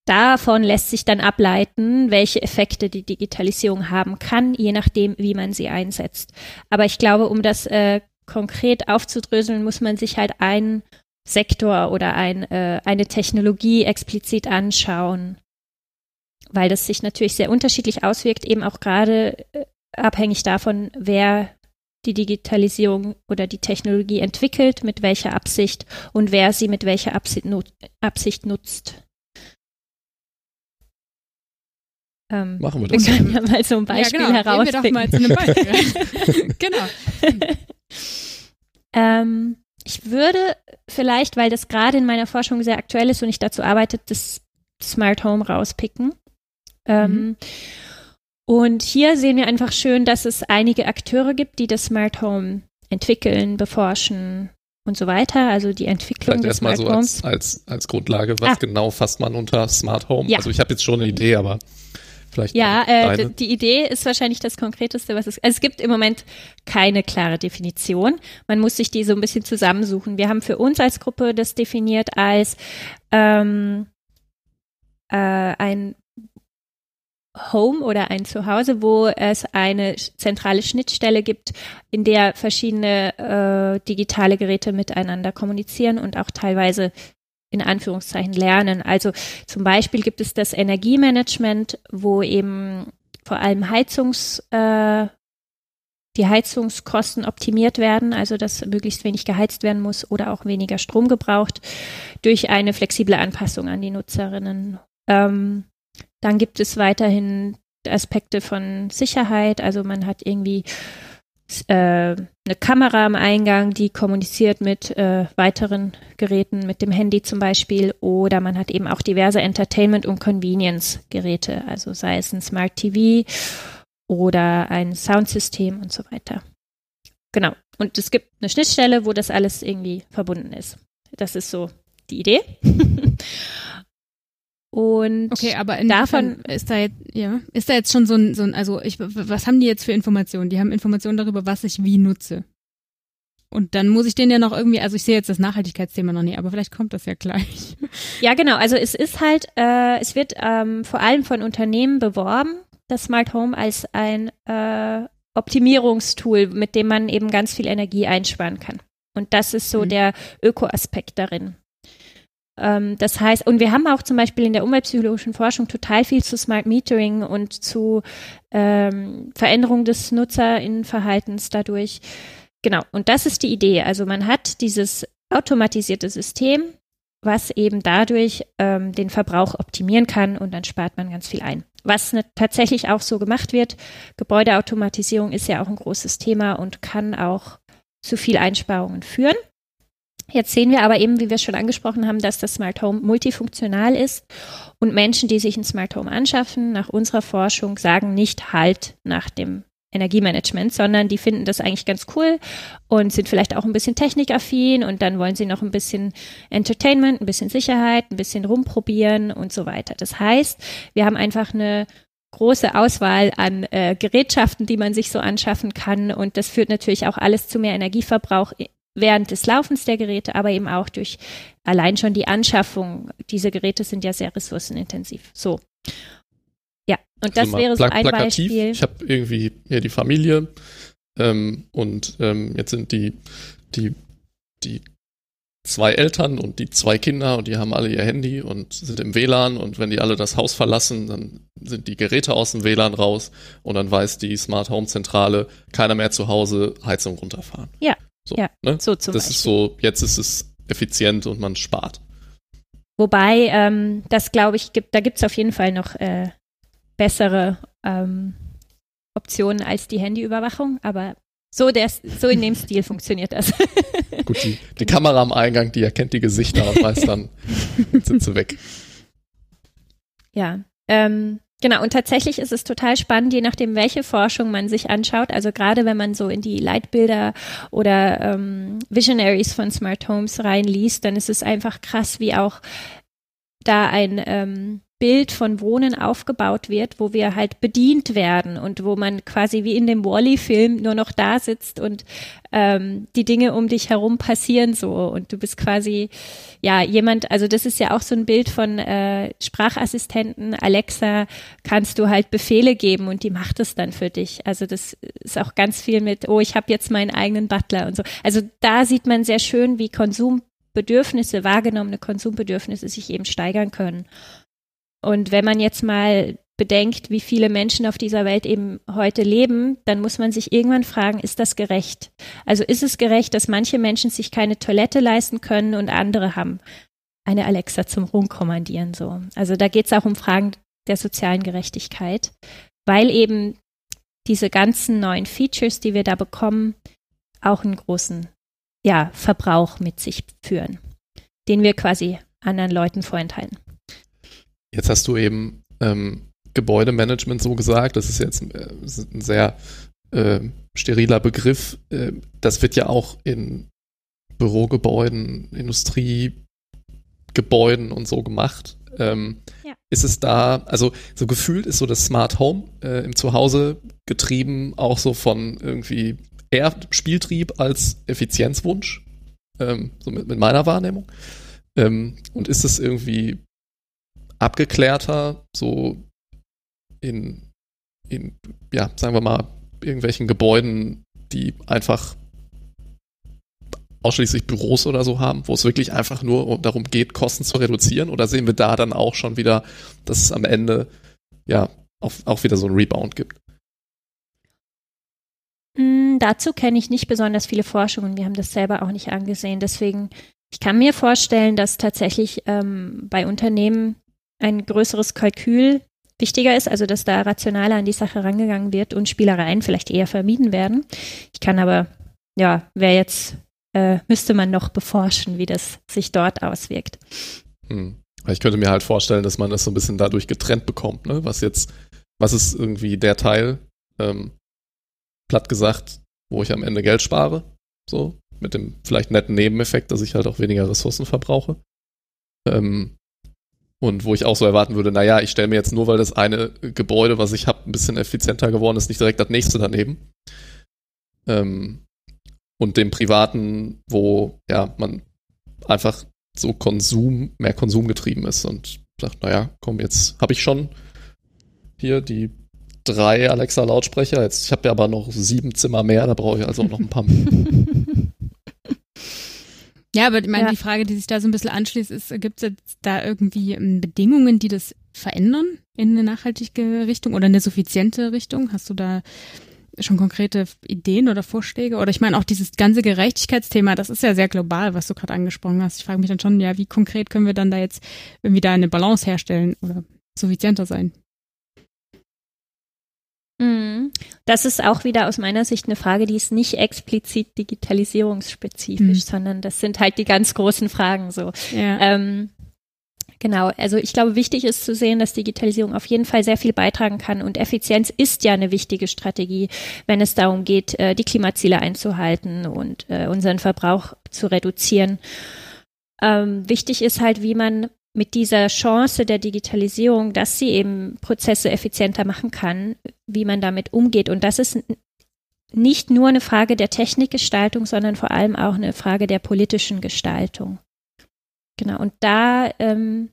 davon lässt sich dann ableiten, welche Effekte die Digitalisierung haben kann, je nachdem, wie man sie einsetzt. Aber ich glaube, um das äh, konkret aufzudröseln, muss man sich halt einen Sektor oder ein, äh, eine Technologie explizit anschauen, weil das sich natürlich sehr unterschiedlich auswirkt, eben auch gerade äh, abhängig davon, wer die Digitalisierung oder die Technologie entwickelt, mit welcher Absicht und wer sie mit welcher Absicht, nut Absicht nutzt. Ähm, Machen wir das. Wir können ja mal so ein Beispiel ja, genau. herausfinden. wir doch mal zu einem Beispiel. genau. Ähm, ich würde vielleicht, weil das gerade in meiner Forschung sehr aktuell ist und ich dazu arbeite, das Smart Home rauspicken. Ähm, mhm. Und hier sehen wir einfach schön, dass es einige Akteure gibt, die das Smart Home entwickeln, beforschen und so weiter. Also die Entwicklung Vielleicht des Smart so Homes. Als, als, als Grundlage, was ah. genau fasst man unter Smart Home? Ja. Also ich habe jetzt schon eine Idee, aber vielleicht. Ja, äh, die Idee ist wahrscheinlich das Konkreteste, was es. Also es gibt im Moment keine klare Definition. Man muss sich die so ein bisschen zusammensuchen. Wir haben für uns als Gruppe das definiert als ähm, äh, ein Home oder ein Zuhause, wo es eine zentrale Schnittstelle gibt, in der verschiedene äh, digitale Geräte miteinander kommunizieren und auch teilweise in Anführungszeichen lernen. Also zum Beispiel gibt es das Energiemanagement, wo eben vor allem Heizungs, äh, die Heizungskosten optimiert werden, also dass möglichst wenig geheizt werden muss oder auch weniger Strom gebraucht durch eine flexible Anpassung an die Nutzerinnen. Ähm, dann gibt es weiterhin Aspekte von Sicherheit, also man hat irgendwie äh, eine Kamera am Eingang, die kommuniziert mit äh, weiteren Geräten, mit dem Handy zum Beispiel, oder man hat eben auch diverse Entertainment- und Convenience-Geräte, also sei es ein Smart TV oder ein Soundsystem und so weiter. Genau. Und es gibt eine Schnittstelle, wo das alles irgendwie verbunden ist. Das ist so die Idee. Und okay, aber davon ist da jetzt, ja, ist da jetzt schon so ein, so ein, also ich, was haben die jetzt für Informationen? Die haben Informationen darüber, was ich wie nutze. Und dann muss ich den ja noch irgendwie, also ich sehe jetzt das Nachhaltigkeitsthema noch nie, aber vielleicht kommt das ja gleich. Ja, genau. Also es ist halt, äh, es wird ähm, vor allem von Unternehmen beworben, das Smart Home als ein äh, Optimierungstool, mit dem man eben ganz viel Energie einsparen kann. Und das ist so mhm. der Öko-Aspekt darin. Ähm, das heißt, und wir haben auch zum Beispiel in der umweltpsychologischen Forschung total viel zu Smart Metering und zu ähm, Veränderung des Nutzerinnenverhaltens dadurch. Genau, und das ist die Idee. Also man hat dieses automatisierte System, was eben dadurch ähm, den Verbrauch optimieren kann und dann spart man ganz viel ein. Was ne, tatsächlich auch so gemacht wird, Gebäudeautomatisierung ist ja auch ein großes Thema und kann auch zu viel Einsparungen führen. Jetzt sehen wir aber eben, wie wir schon angesprochen haben, dass das Smart Home multifunktional ist und Menschen, die sich ein Smart Home anschaffen, nach unserer Forschung sagen nicht halt nach dem Energiemanagement, sondern die finden das eigentlich ganz cool und sind vielleicht auch ein bisschen technikaffin und dann wollen sie noch ein bisschen Entertainment, ein bisschen Sicherheit, ein bisschen rumprobieren und so weiter. Das heißt, wir haben einfach eine große Auswahl an äh, Gerätschaften, die man sich so anschaffen kann und das führt natürlich auch alles zu mehr Energieverbrauch während des Laufens der Geräte, aber eben auch durch allein schon die Anschaffung. Diese Geräte sind ja sehr ressourcenintensiv. So. Ja, und das also wäre so ein plakativ. Beispiel. Ich habe irgendwie hier die Familie ähm, und ähm, jetzt sind die, die, die zwei Eltern und die zwei Kinder und die haben alle ihr Handy und sind im WLAN und wenn die alle das Haus verlassen, dann sind die Geräte aus dem WLAN raus und dann weiß die Smart Home Zentrale, keiner mehr zu Hause, Heizung runterfahren. Ja. So, ja, ne? so zum Das Beispiel. ist so, jetzt ist es effizient und man spart. Wobei, ähm, das glaube ich, gibt, da gibt es auf jeden Fall noch äh, bessere ähm, Optionen als die Handyüberwachung, aber so, der, so in dem Stil funktioniert das. Gut, die, die Kamera am Eingang, die erkennt die Gesichter und weiß dann, sind sie weg. Ja, ähm, Genau, und tatsächlich ist es total spannend, je nachdem, welche Forschung man sich anschaut. Also gerade wenn man so in die Leitbilder oder ähm, Visionaries von Smart Homes reinliest, dann ist es einfach krass, wie auch da ein ähm, Bild von Wohnen aufgebaut wird, wo wir halt bedient werden und wo man quasi wie in dem Wally-Film nur noch da sitzt und ähm, die Dinge um dich herum passieren so und du bist quasi ja jemand, also das ist ja auch so ein Bild von äh, Sprachassistenten, Alexa, kannst du halt Befehle geben und die macht es dann für dich. Also das ist auch ganz viel mit, oh, ich habe jetzt meinen eigenen Butler und so. Also da sieht man sehr schön, wie Konsumbedürfnisse, wahrgenommene Konsumbedürfnisse sich eben steigern können. Und wenn man jetzt mal bedenkt, wie viele Menschen auf dieser Welt eben heute leben, dann muss man sich irgendwann fragen, ist das gerecht? Also ist es gerecht, dass manche Menschen sich keine Toilette leisten können und andere haben eine Alexa zum Rumkommandieren so. Also da geht es auch um Fragen der sozialen Gerechtigkeit, weil eben diese ganzen neuen Features, die wir da bekommen, auch einen großen ja, Verbrauch mit sich führen, den wir quasi anderen Leuten vorenthalten. Jetzt hast du eben ähm, Gebäudemanagement so gesagt. Das ist jetzt äh, ein sehr äh, steriler Begriff. Äh, das wird ja auch in Bürogebäuden, Industriegebäuden und so gemacht. Ähm, ja. Ist es da, also so gefühlt ist so das Smart Home äh, im Zuhause getrieben auch so von irgendwie eher Spieltrieb als Effizienzwunsch, ähm, so mit, mit meiner Wahrnehmung. Ähm, und ist es irgendwie abgeklärter, so in, in, ja, sagen wir mal, irgendwelchen Gebäuden, die einfach ausschließlich Büros oder so haben, wo es wirklich einfach nur darum geht, Kosten zu reduzieren? Oder sehen wir da dann auch schon wieder, dass es am Ende ja auch, auch wieder so ein Rebound gibt? Mm, dazu kenne ich nicht besonders viele Forschungen. Wir haben das selber auch nicht angesehen. Deswegen, ich kann mir vorstellen, dass tatsächlich ähm, bei Unternehmen ein größeres Kalkül wichtiger ist, also dass da rationaler an die Sache rangegangen wird und Spielereien vielleicht eher vermieden werden. Ich kann aber, ja, wer jetzt, äh, müsste man noch beforschen, wie das sich dort auswirkt. Hm. Ich könnte mir halt vorstellen, dass man das so ein bisschen dadurch getrennt bekommt, ne? Was jetzt, was ist irgendwie der Teil, ähm, platt gesagt, wo ich am Ende Geld spare, so, mit dem vielleicht netten Nebeneffekt, dass ich halt auch weniger Ressourcen verbrauche. Ähm, und wo ich auch so erwarten würde, naja, ich stelle mir jetzt nur, weil das eine Gebäude, was ich habe, ein bisschen effizienter geworden ist, nicht direkt das nächste daneben. Ähm, und dem privaten, wo ja man einfach so Konsum, mehr Konsum getrieben ist und sagt, naja, komm, jetzt habe ich schon hier die drei Alexa-Lautsprecher, jetzt ich habe ja aber noch sieben Zimmer mehr, da brauche ich also auch noch ein paar mehr. Ja, aber ich meine, ja. die Frage, die sich da so ein bisschen anschließt, ist, gibt es jetzt da irgendwie ähm, Bedingungen, die das verändern in eine nachhaltige Richtung oder eine suffiziente Richtung? Hast du da schon konkrete Ideen oder Vorschläge? Oder ich meine auch dieses ganze Gerechtigkeitsthema, das ist ja sehr global, was du gerade angesprochen hast. Ich frage mich dann schon, ja, wie konkret können wir dann da jetzt irgendwie da eine Balance herstellen oder suffizienter sein? Mhm. Das ist auch wieder aus meiner Sicht eine Frage, die ist nicht explizit digitalisierungsspezifisch, mhm. sondern das sind halt die ganz großen Fragen so. Ja. Ähm, Genau, also ich glaube, wichtig ist zu sehen, dass Digitalisierung auf jeden Fall sehr viel beitragen kann und Effizienz ist ja eine wichtige Strategie, wenn es darum geht, äh, die Klimaziele einzuhalten und äh, unseren Verbrauch zu reduzieren. Ähm, wichtig ist halt, wie man mit dieser Chance der Digitalisierung, dass sie eben Prozesse effizienter machen kann, wie man damit umgeht. Und das ist nicht nur eine Frage der Technikgestaltung, sondern vor allem auch eine Frage der politischen Gestaltung. Genau, und da, ähm,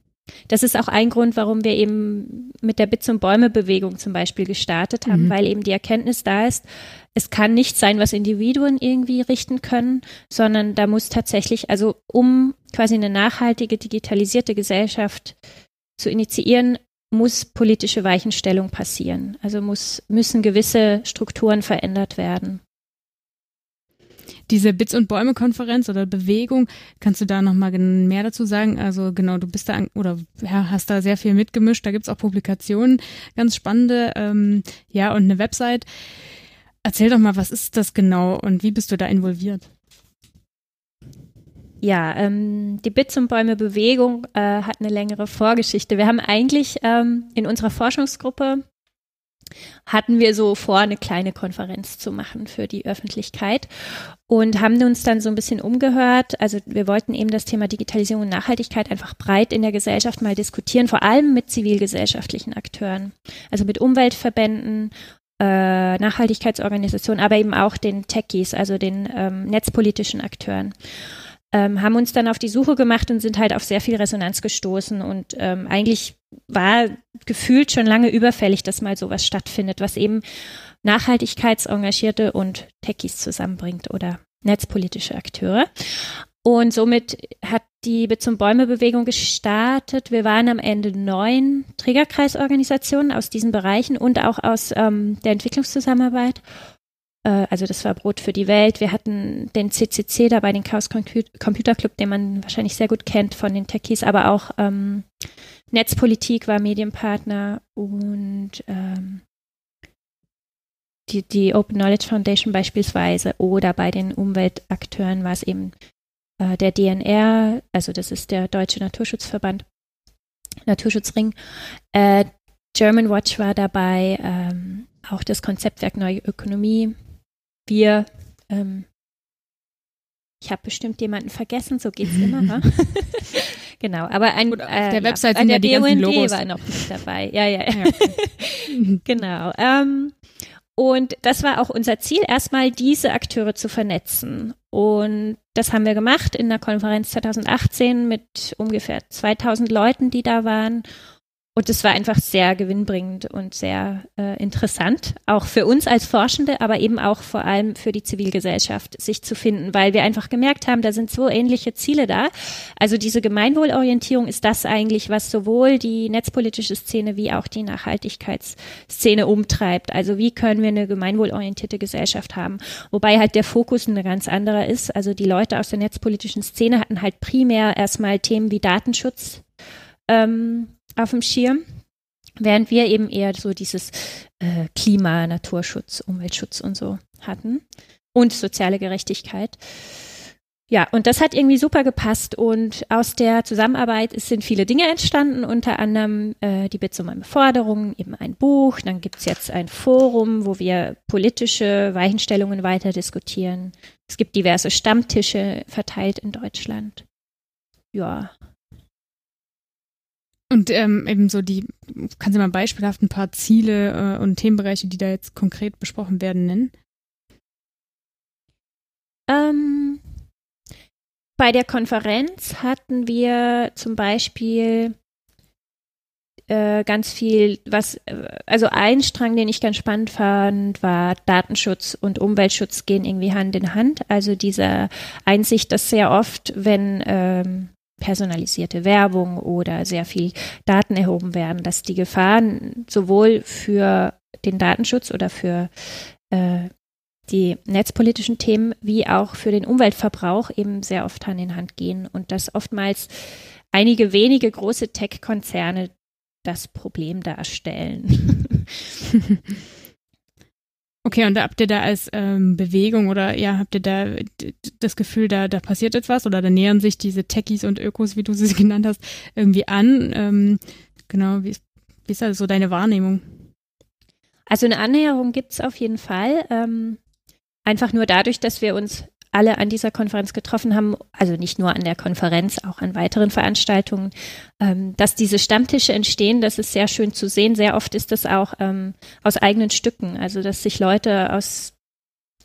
das ist auch ein Grund, warum wir eben mit der Bits- und Bäume-Bewegung zum Beispiel gestartet haben, mhm. weil eben die Erkenntnis da ist, es kann nicht sein, was Individuen irgendwie richten können, sondern da muss tatsächlich, also um quasi eine nachhaltige, digitalisierte Gesellschaft zu initiieren, muss politische Weichenstellung passieren. Also muss, müssen gewisse Strukturen verändert werden diese Bits und Bäume Konferenz oder Bewegung, kannst du da noch mal mehr dazu sagen? Also genau, du bist da oder ja, hast da sehr viel mitgemischt. Da gibt's auch Publikationen, ganz spannende, ähm, ja und eine Website. Erzähl doch mal, was ist das genau und wie bist du da involviert? Ja, ähm, die Bits und Bäume Bewegung äh, hat eine längere Vorgeschichte. Wir haben eigentlich ähm, in unserer Forschungsgruppe hatten wir so vor, eine kleine Konferenz zu machen für die Öffentlichkeit und haben uns dann so ein bisschen umgehört. Also wir wollten eben das Thema Digitalisierung und Nachhaltigkeit einfach breit in der Gesellschaft mal diskutieren, vor allem mit zivilgesellschaftlichen Akteuren, also mit Umweltverbänden, äh, Nachhaltigkeitsorganisationen, aber eben auch den Techies, also den ähm, netzpolitischen Akteuren ähm, haben uns dann auf die Suche gemacht und sind halt auf sehr viel Resonanz gestoßen. Und ähm, eigentlich war gefühlt schon lange überfällig, dass mal sowas stattfindet, was eben Nachhaltigkeitsengagierte und Techies zusammenbringt oder netzpolitische Akteure. Und somit hat die Bit zum Bäume Bewegung gestartet. Wir waren am Ende neun Trägerkreisorganisationen aus diesen Bereichen und auch aus ähm, der Entwicklungszusammenarbeit also das war Brot für die Welt. Wir hatten den CCC dabei, den Chaos Computer Club, den man wahrscheinlich sehr gut kennt von den Techies, aber auch ähm, Netzpolitik war Medienpartner und ähm, die, die Open Knowledge Foundation beispielsweise oder bei den Umweltakteuren war es eben äh, der DNR, also das ist der Deutsche Naturschutzverband, Naturschutzring. Äh, German Watch war dabei, ähm, auch das Konzeptwerk Neue Ökonomie, wir, ähm, ich habe bestimmt jemanden vergessen, so geht's immer. ne? genau, aber ein, Gut, auf der äh, Website ja, sind ja die ganzen Logos. war noch nicht dabei. Ja, ja, ja. genau. Ähm, und das war auch unser Ziel, erstmal diese Akteure zu vernetzen. Und das haben wir gemacht in der Konferenz 2018 mit ungefähr 2000 Leuten, die da waren. Und es war einfach sehr gewinnbringend und sehr äh, interessant, auch für uns als Forschende, aber eben auch vor allem für die Zivilgesellschaft, sich zu finden, weil wir einfach gemerkt haben, da sind so ähnliche Ziele da. Also diese Gemeinwohlorientierung ist das eigentlich, was sowohl die netzpolitische Szene wie auch die Nachhaltigkeitsszene umtreibt. Also wie können wir eine gemeinwohlorientierte Gesellschaft haben? Wobei halt der Fokus ein ganz anderer ist. Also die Leute aus der netzpolitischen Szene hatten halt primär erstmal Themen wie Datenschutz. Ähm, auf dem Schirm, während wir eben eher so dieses äh, Klima, Naturschutz, Umweltschutz und so hatten und soziale Gerechtigkeit. Ja, und das hat irgendwie super gepasst und aus der Zusammenarbeit sind viele Dinge entstanden, unter anderem äh, die Bitte um eine Forderung, eben ein Buch, dann gibt's jetzt ein Forum, wo wir politische Weichenstellungen weiter diskutieren. Es gibt diverse Stammtische verteilt in Deutschland. Ja, und ähm, eben so die, kannst du mal beispielhaft ein paar Ziele äh, und Themenbereiche, die da jetzt konkret besprochen werden, nennen? Ähm, bei der Konferenz hatten wir zum Beispiel äh, ganz viel, was, äh, also ein Strang, den ich ganz spannend fand, war Datenschutz und Umweltschutz gehen irgendwie Hand in Hand. Also diese Einsicht, dass sehr oft, wenn ähm, personalisierte Werbung oder sehr viel Daten erhoben werden, dass die Gefahren sowohl für den Datenschutz oder für äh, die netzpolitischen Themen wie auch für den Umweltverbrauch eben sehr oft Hand in Hand gehen und dass oftmals einige wenige große Tech-Konzerne das Problem darstellen. Okay, und habt ihr da als ähm, Bewegung oder ja, habt ihr da das Gefühl, da, da passiert etwas oder da nähern sich diese Techies und Ökos, wie du sie genannt hast, irgendwie an? Ähm, genau, wie ist, wie ist da so deine Wahrnehmung? Also eine Annäherung gibt es auf jeden Fall. Ähm, einfach nur dadurch, dass wir uns alle an dieser Konferenz getroffen haben, also nicht nur an der Konferenz, auch an weiteren Veranstaltungen, ähm, dass diese Stammtische entstehen, das ist sehr schön zu sehen. Sehr oft ist das auch ähm, aus eigenen Stücken, also dass sich Leute aus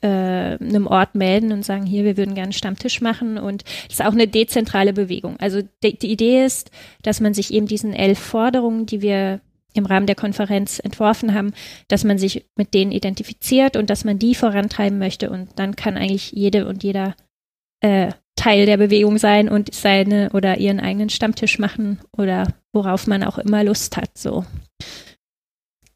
äh, einem Ort melden und sagen, hier, wir würden gerne einen Stammtisch machen und es ist auch eine dezentrale Bewegung. Also die, die Idee ist, dass man sich eben diesen elf Forderungen, die wir im Rahmen der Konferenz entworfen haben, dass man sich mit denen identifiziert und dass man die vorantreiben möchte. Und dann kann eigentlich jede und jeder äh, Teil der Bewegung sein und seine oder ihren eigenen Stammtisch machen oder worauf man auch immer Lust hat. So.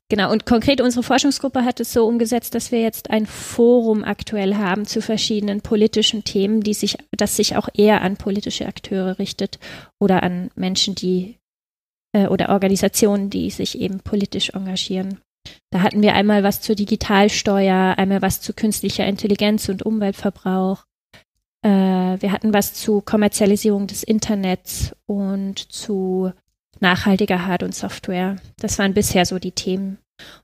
Genau, und konkret unsere Forschungsgruppe hat es so umgesetzt, dass wir jetzt ein Forum aktuell haben zu verschiedenen politischen Themen, die sich, das sich auch eher an politische Akteure richtet oder an Menschen, die äh, oder Organisationen, die sich eben politisch engagieren. Da hatten wir einmal was zur Digitalsteuer, einmal was zu künstlicher Intelligenz und Umweltverbrauch. Äh, wir hatten was zu Kommerzialisierung des Internets und zu nachhaltiger Hard- und Software. Das waren bisher so die Themen.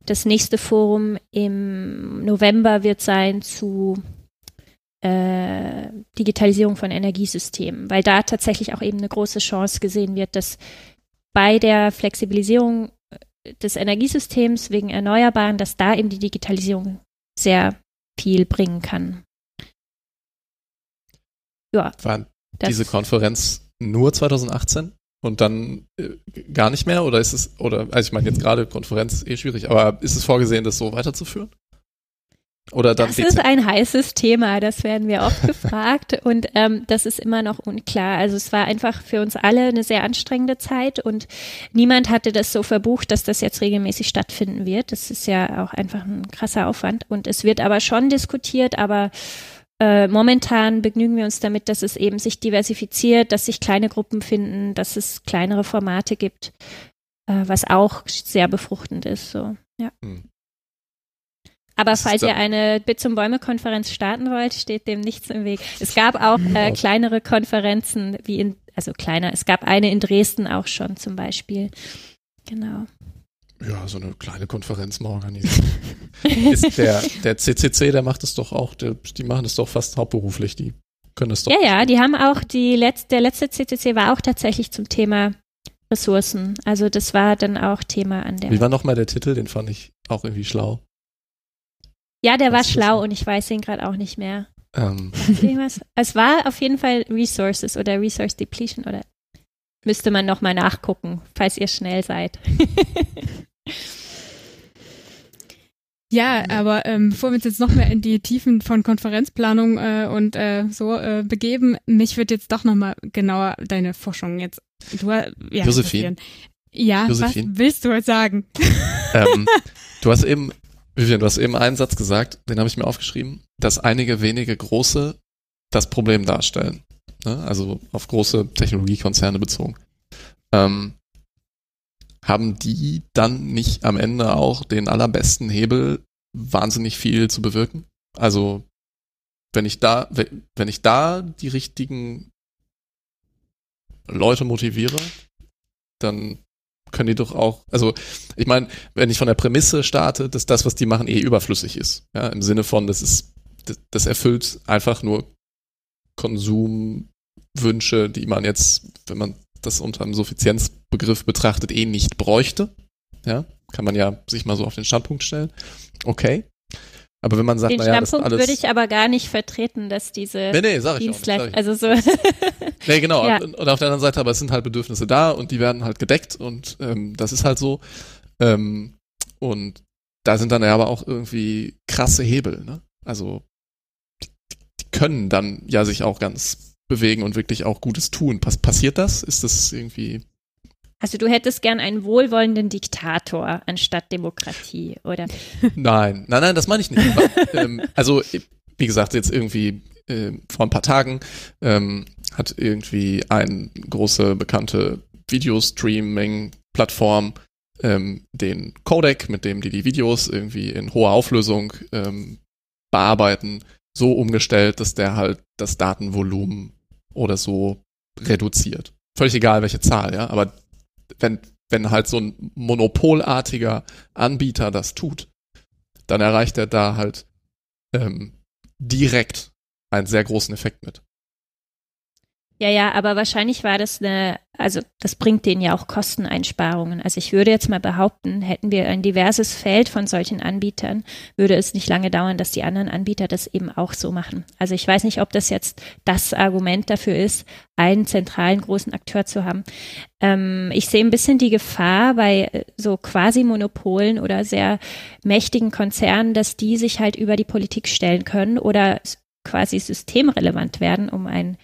Das nächste Forum im November wird sein zu äh, Digitalisierung von Energiesystemen, weil da tatsächlich auch eben eine große Chance gesehen wird, dass bei der Flexibilisierung äh, des Energiesystems wegen Erneuerbaren, dass da eben die Digitalisierung sehr viel bringen kann. Ja. War diese Konferenz nur 2018 und dann äh, gar nicht mehr? Oder ist es, oder, also ich meine jetzt gerade Konferenz eh schwierig, aber ist es vorgesehen, das so weiterzuführen? Oder dann das ist ein heißes Thema, das werden wir oft gefragt und ähm, das ist immer noch unklar. Also es war einfach für uns alle eine sehr anstrengende Zeit und niemand hatte das so verbucht, dass das jetzt regelmäßig stattfinden wird. Das ist ja auch einfach ein krasser Aufwand und es wird aber schon diskutiert, aber äh, momentan begnügen wir uns damit, dass es eben sich diversifiziert, dass sich kleine Gruppen finden, dass es kleinere Formate gibt, äh, was auch sehr befruchtend ist. So, ja. Hm. Aber falls ihr eine Bit zum Bäume-Konferenz starten wollt, steht dem nichts im Weg. Es gab auch äh, kleinere Konferenzen, wie in, also kleiner, es gab eine in Dresden auch schon zum Beispiel. Genau. Ja, so eine kleine Konferenz mal organisieren. ist der, der CCC, der macht es doch auch, der, die machen es doch fast hauptberuflich, die können es doch. Ja, ja, die haben auch, die letzte, der letzte CCC war auch tatsächlich zum Thema Ressourcen. Also das war dann auch Thema an der. Wie war nochmal der Titel? Den fand ich auch irgendwie schlau. Ja, der war schlau und ich weiß ihn gerade auch nicht mehr. Ähm. Es war auf jeden Fall Resources oder Resource Depletion oder müsste man nochmal nachgucken, falls ihr schnell seid. Ja, aber ähm, bevor wir uns jetzt noch mehr in die Tiefen von Konferenzplanung äh, und äh, so äh, begeben, mich würde jetzt doch nochmal genauer deine Forschung jetzt. Du, ja, Josephine. Ja, Josephine. was willst du jetzt sagen? Ähm, du hast eben Vivian, du hast eben einen Satz gesagt, den habe ich mir aufgeschrieben, dass einige wenige große das Problem darstellen. Ne? Also auf große Technologiekonzerne bezogen. Ähm, haben die dann nicht am Ende auch den allerbesten Hebel, wahnsinnig viel zu bewirken? Also wenn ich da, wenn ich da die richtigen Leute motiviere, dann können die doch auch, also ich meine, wenn ich von der Prämisse starte, dass das, was die machen, eh überflüssig ist. Ja, im Sinne von, das ist, das, erfüllt einfach nur Konsumwünsche, die man jetzt, wenn man das unter einem Suffizienzbegriff betrachtet, eh nicht bräuchte. Ja, kann man ja sich mal so auf den Standpunkt stellen. Okay. Aber wenn man sagt, den naja, Standpunkt alles würde ich aber gar nicht vertreten, dass diese nee, nee, sag ich Dienstleistung, also so. nee, genau. Ja. Und, auf der anderen Seite, aber es sind halt Bedürfnisse da und die werden halt gedeckt und ähm, das ist halt so. Ähm, und da sind dann ja aber auch irgendwie krasse Hebel, ne? Also die, die können dann ja sich auch ganz bewegen und wirklich auch Gutes tun. Pass passiert das? Ist das irgendwie Also du hättest gern einen wohlwollenden Diktator anstatt Demokratie, oder? Nein, nein, nein, das meine ich nicht. Ähm, also wie gesagt, jetzt irgendwie äh, vor ein paar Tagen ähm, hat irgendwie eine große bekannte Videostreaming-Plattform ähm, den Codec, mit dem die die Videos irgendwie in hoher Auflösung ähm, bearbeiten, so umgestellt, dass der halt das Datenvolumen oder so reduziert. Völlig egal, welche Zahl, ja, aber wenn, wenn halt so ein monopolartiger Anbieter das tut, dann erreicht er da halt ähm, direkt einen sehr großen Effekt mit. Ja, ja, aber wahrscheinlich war das eine, also das bringt denen ja auch Kosteneinsparungen. Also ich würde jetzt mal behaupten, hätten wir ein diverses Feld von solchen Anbietern, würde es nicht lange dauern, dass die anderen Anbieter das eben auch so machen. Also ich weiß nicht, ob das jetzt das Argument dafür ist, einen zentralen großen Akteur zu haben. Ähm, ich sehe ein bisschen die Gefahr bei äh, so quasi Monopolen oder sehr mächtigen Konzernen, dass die sich halt über die Politik stellen können oder quasi systemrelevant werden, um ein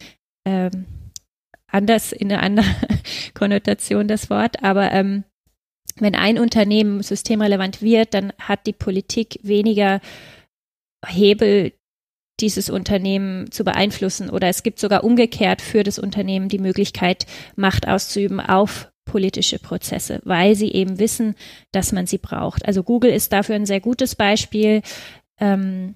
ähm, anders in eine andere Konnotation das Wort, aber ähm, wenn ein Unternehmen systemrelevant wird, dann hat die Politik weniger Hebel, dieses Unternehmen zu beeinflussen oder es gibt sogar umgekehrt für das Unternehmen die Möglichkeit, Macht auszuüben auf politische Prozesse, weil sie eben wissen, dass man sie braucht. Also Google ist dafür ein sehr gutes Beispiel. Ähm,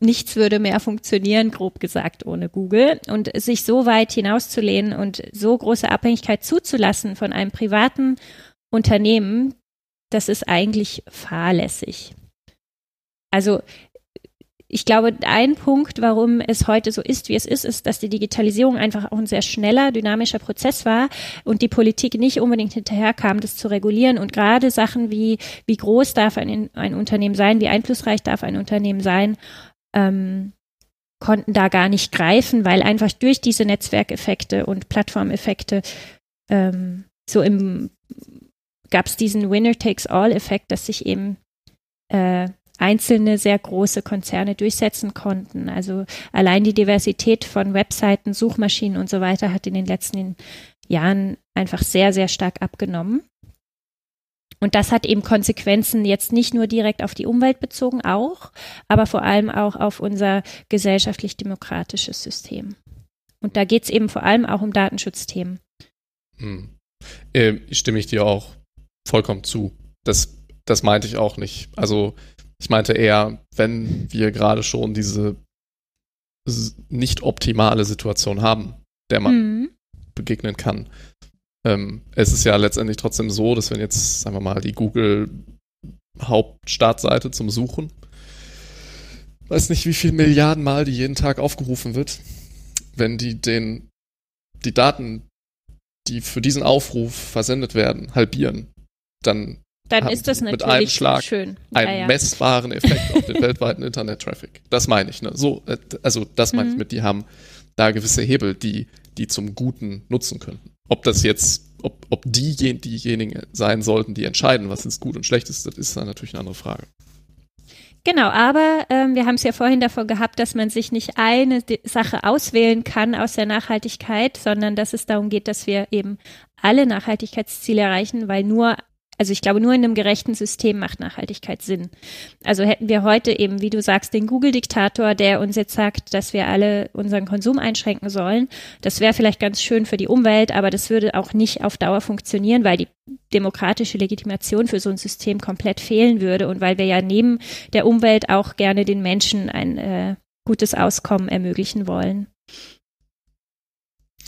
nichts würde mehr funktionieren, grob gesagt, ohne Google. Und sich so weit hinauszulehnen und so große Abhängigkeit zuzulassen von einem privaten Unternehmen, das ist eigentlich fahrlässig. Also ich glaube, ein Punkt, warum es heute so ist, wie es ist, ist, dass die Digitalisierung einfach auch ein sehr schneller, dynamischer Prozess war und die Politik nicht unbedingt hinterherkam, das zu regulieren. Und gerade Sachen wie, wie groß darf ein, ein Unternehmen sein, wie einflussreich darf ein Unternehmen sein ähm, konnten da gar nicht greifen, weil einfach durch diese Netzwerkeffekte und Plattformeffekte ähm, so im gab es diesen Winner-Takes-All-Effekt, dass sich eben äh, einzelne sehr große Konzerne durchsetzen konnten. Also allein die Diversität von Webseiten, Suchmaschinen und so weiter hat in den letzten Jahren einfach sehr, sehr stark abgenommen. Und das hat eben Konsequenzen jetzt nicht nur direkt auf die Umwelt bezogen, auch, aber vor allem auch auf unser gesellschaftlich-demokratisches System. Und da geht es eben vor allem auch um Datenschutzthemen. Hm. Äh, stimme ich dir auch vollkommen zu. Das, das meinte ich auch nicht. Also ich meinte eher, wenn wir gerade schon diese nicht optimale Situation haben, der man mhm. begegnen kann, ähm, es ist ja letztendlich trotzdem so, dass wenn jetzt, sagen wir mal, die Google Hauptstartseite zum Suchen, weiß nicht, wie viele Milliarden Mal die jeden Tag aufgerufen wird, wenn die den, die Daten, die für diesen Aufruf versendet werden, halbieren, dann dann ist das natürlich mit einem Schlag schön. Ja, einen ja. messbaren Effekt auf den weltweiten Internet-Traffic. Das meine ich. Ne? So, äh, also das meine mhm. ich mit, die haben da gewisse Hebel, die die zum Guten nutzen könnten. Ob das jetzt, ob, ob die, diejenigen sein sollten, die entscheiden, was jetzt gut und schlecht ist, das ist dann natürlich eine andere Frage. Genau, aber ähm, wir haben es ja vorhin davon gehabt, dass man sich nicht eine Sache auswählen kann aus der Nachhaltigkeit, sondern dass es darum geht, dass wir eben alle Nachhaltigkeitsziele erreichen, weil nur also ich glaube, nur in einem gerechten System macht Nachhaltigkeit Sinn. Also hätten wir heute eben, wie du sagst, den Google-Diktator, der uns jetzt sagt, dass wir alle unseren Konsum einschränken sollen. Das wäre vielleicht ganz schön für die Umwelt, aber das würde auch nicht auf Dauer funktionieren, weil die demokratische Legitimation für so ein System komplett fehlen würde und weil wir ja neben der Umwelt auch gerne den Menschen ein äh, gutes Auskommen ermöglichen wollen.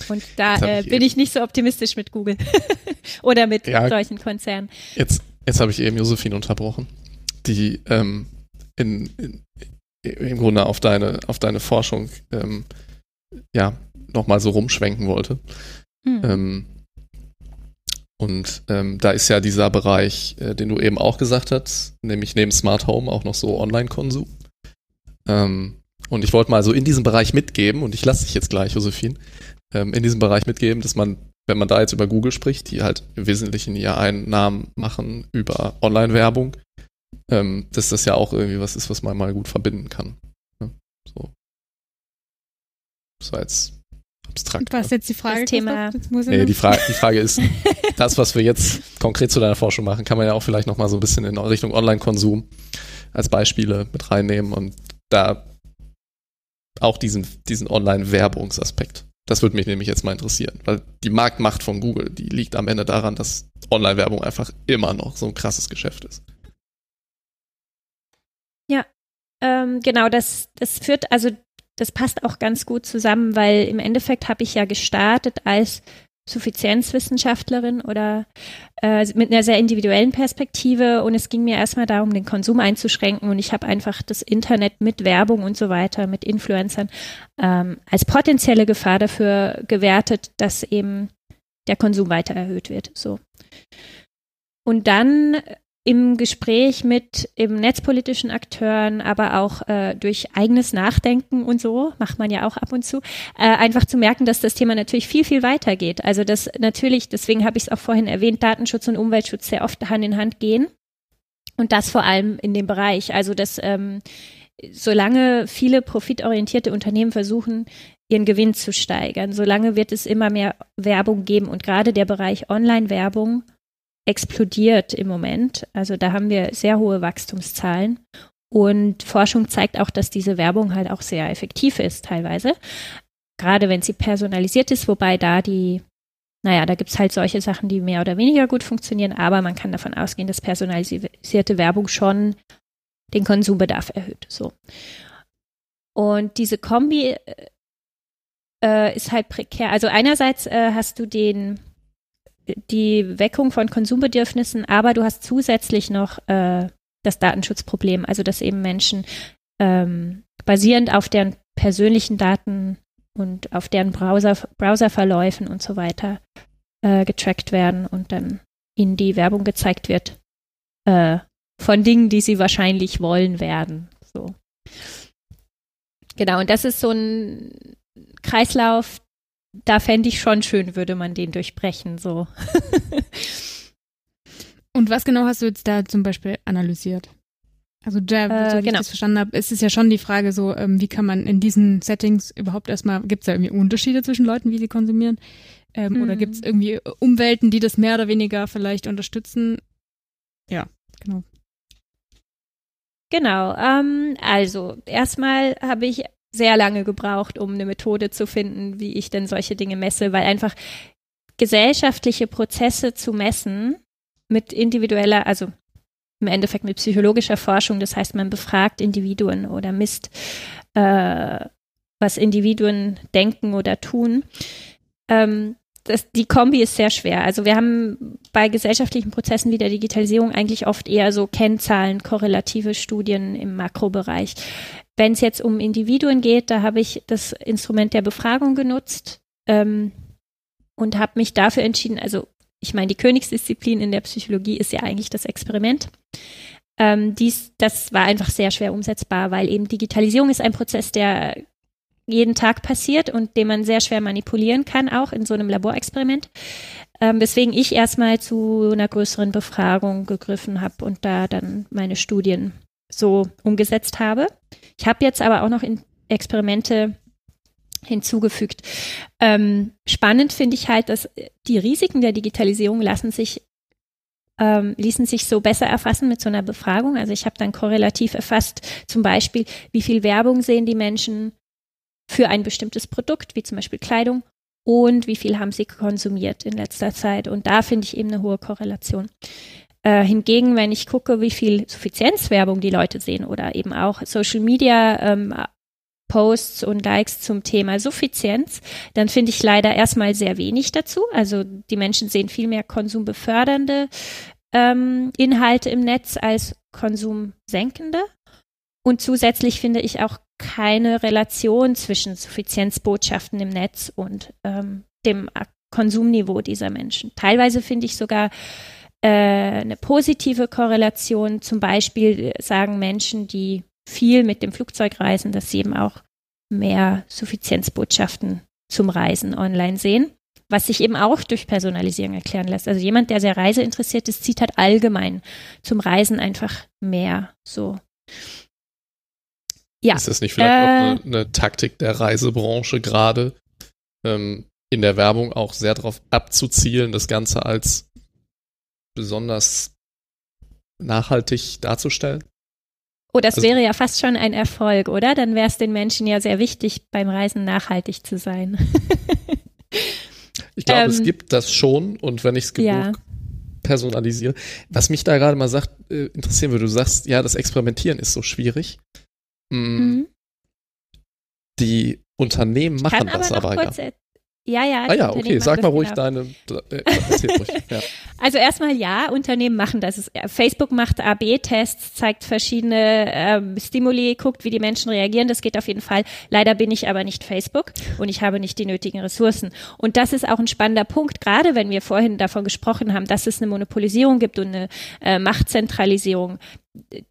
Und da äh, bin ich nicht so optimistisch mit Google oder mit ja, solchen Konzernen. Jetzt, jetzt habe ich eben Josephine unterbrochen, die ähm, in, in, im Grunde auf deine, auf deine Forschung ähm, ja nochmal so rumschwenken wollte. Hm. Ähm, und ähm, da ist ja dieser Bereich, äh, den du eben auch gesagt hast, nämlich neben Smart Home auch noch so Online-Konsum. Ähm, und ich wollte mal so in diesem Bereich mitgeben, und ich lasse dich jetzt gleich, Josephine, ähm, in diesem Bereich mitgeben, dass man, wenn man da jetzt über Google spricht, die halt im Wesentlichen ihr Einnahmen machen über Online-Werbung, ähm, dass das ja auch irgendwie was ist, was man mal gut verbinden kann. Ja, so. Das war jetzt abstrakt. Was jetzt die Frage? Das Thema- Nee, die, Frage, die Frage ist, das, was wir jetzt konkret zu deiner Forschung machen, kann man ja auch vielleicht nochmal so ein bisschen in Richtung Online-Konsum als Beispiele mit reinnehmen und da auch diesen, diesen Online-Werbungsaspekt. Das würde mich nämlich jetzt mal interessieren, weil die Marktmacht von Google, die liegt am Ende daran, dass Online-Werbung einfach immer noch so ein krasses Geschäft ist. Ähm, genau, das, das führt, also das passt auch ganz gut zusammen, weil im Endeffekt habe ich ja gestartet als Suffizienzwissenschaftlerin oder äh, mit einer sehr individuellen Perspektive und es ging mir erstmal darum, den Konsum einzuschränken und ich habe einfach das Internet mit Werbung und so weiter, mit Influencern ähm, als potenzielle Gefahr dafür gewertet, dass eben der Konsum weiter erhöht wird. So. Und dann im Gespräch mit eben netzpolitischen Akteuren, aber auch äh, durch eigenes Nachdenken und so, macht man ja auch ab und zu, äh, einfach zu merken, dass das Thema natürlich viel, viel weiter geht. Also dass natürlich, deswegen habe ich es auch vorhin erwähnt, Datenschutz und Umweltschutz sehr oft Hand in Hand gehen. Und das vor allem in dem Bereich. Also dass ähm, solange viele profitorientierte Unternehmen versuchen, ihren Gewinn zu steigern, solange wird es immer mehr Werbung geben. Und gerade der Bereich Online-Werbung explodiert im Moment. Also da haben wir sehr hohe Wachstumszahlen. Und Forschung zeigt auch, dass diese Werbung halt auch sehr effektiv ist teilweise. Gerade wenn sie personalisiert ist, wobei da die, naja, da gibt es halt solche Sachen, die mehr oder weniger gut funktionieren, aber man kann davon ausgehen, dass personalisierte Werbung schon den Konsumbedarf erhöht. So. Und diese Kombi äh, ist halt prekär. Also einerseits äh, hast du den die Weckung von Konsumbedürfnissen, aber du hast zusätzlich noch äh, das Datenschutzproblem, also dass eben Menschen ähm, basierend auf deren persönlichen Daten und auf deren Browser, Browserverläufen und so weiter äh, getrackt werden und dann ihnen die Werbung gezeigt wird äh, von Dingen, die sie wahrscheinlich wollen werden. So. Genau, und das ist so ein Kreislauf, da fände ich schon schön, würde man den durchbrechen, so. Und was genau hast du jetzt da zum Beispiel analysiert? Also da, Äh, so wie genau. ich das verstanden habe, ist es ja schon die Frage so, ähm, wie kann man in diesen Settings überhaupt erstmal, gibt es da irgendwie Unterschiede zwischen Leuten, wie sie konsumieren? Ähm, Oder Mhm. gibt es irgendwie Umwelten, die das mehr oder weniger vielleicht unterstützen? Ja, genau. Genau, ähm, also erstmal habe ich sehr lange gebraucht, um eine Methode zu finden, wie ich denn solche Dinge messe, weil einfach gesellschaftliche Prozesse zu messen mit individueller, also im Endeffekt mit psychologischer Forschung, das heißt, man befragt Individuen oder misst, äh, was Individuen denken oder tun. Ähm, das, die Kombi ist sehr schwer. Also wir haben bei gesellschaftlichen Prozessen wie der Digitalisierung eigentlich oft eher so Kennzahlen, korrelative Studien im Makrobereich. Wenn es jetzt um Individuen geht, da habe ich das Instrument der Befragung genutzt ähm, und habe mich dafür entschieden, also ich meine, die Königsdisziplin in der Psychologie ist ja eigentlich das Experiment. Ähm, dies, das war einfach sehr schwer umsetzbar, weil eben Digitalisierung ist ein Prozess, der jeden Tag passiert und den man sehr schwer manipulieren kann, auch in so einem Laborexperiment. Ähm, weswegen ich erstmal zu einer größeren Befragung gegriffen habe und da dann meine Studien so umgesetzt habe. Ich habe jetzt aber auch noch in Experimente hinzugefügt. Ähm, spannend finde ich halt, dass die Risiken der Digitalisierung lassen sich ähm, ließen sich so besser erfassen mit so einer Befragung. Also ich habe dann korrelativ erfasst, zum Beispiel, wie viel Werbung sehen die Menschen für ein bestimmtes Produkt, wie zum Beispiel Kleidung, und wie viel haben sie konsumiert in letzter Zeit. Und da finde ich eben eine hohe Korrelation. Äh, hingegen, wenn ich gucke, wie viel Suffizienzwerbung die Leute sehen oder eben auch Social Media ähm, Posts und Likes zum Thema Suffizienz, dann finde ich leider erstmal sehr wenig dazu. Also die Menschen sehen viel mehr konsumbefördernde ähm, Inhalte im Netz als konsumsenkende. Und zusätzlich finde ich auch keine Relation zwischen Suffizienzbotschaften im Netz und ähm, dem Konsumniveau dieser Menschen. Teilweise finde ich sogar eine positive Korrelation. Zum Beispiel sagen Menschen, die viel mit dem Flugzeug reisen, dass sie eben auch mehr Suffizienzbotschaften zum Reisen online sehen, was sich eben auch durch Personalisierung erklären lässt. Also jemand, der sehr reiseinteressiert ist, zieht halt allgemein zum Reisen einfach mehr so. Ja. Ist das nicht vielleicht Äh, auch eine, eine Taktik der Reisebranche gerade, ähm, in der Werbung auch sehr darauf abzuzielen, das Ganze als besonders nachhaltig darzustellen. Oh, das also, wäre ja fast schon ein Erfolg, oder? Dann wäre es den Menschen ja sehr wichtig, beim Reisen nachhaltig zu sein. ich glaube, ähm, es gibt das schon und wenn ich es genug ja. personalisiere. Was mich da gerade mal sagt, äh, interessieren würde, du sagst, ja, das Experimentieren ist so schwierig. Mm, mhm. Die Unternehmen machen das aber, aber ja. Ja, ja. Ah ja, okay, sag mal ruhig genau. deine, äh, ruhig. Ja. Also erstmal ja, Unternehmen machen das. Äh, Facebook macht AB-Tests, zeigt verschiedene ähm, Stimuli, guckt, wie die Menschen reagieren. Das geht auf jeden Fall. Leider bin ich aber nicht Facebook und ich habe nicht die nötigen Ressourcen. Und das ist auch ein spannender Punkt, gerade wenn wir vorhin davon gesprochen haben, dass es eine Monopolisierung gibt und eine äh, Machtzentralisierung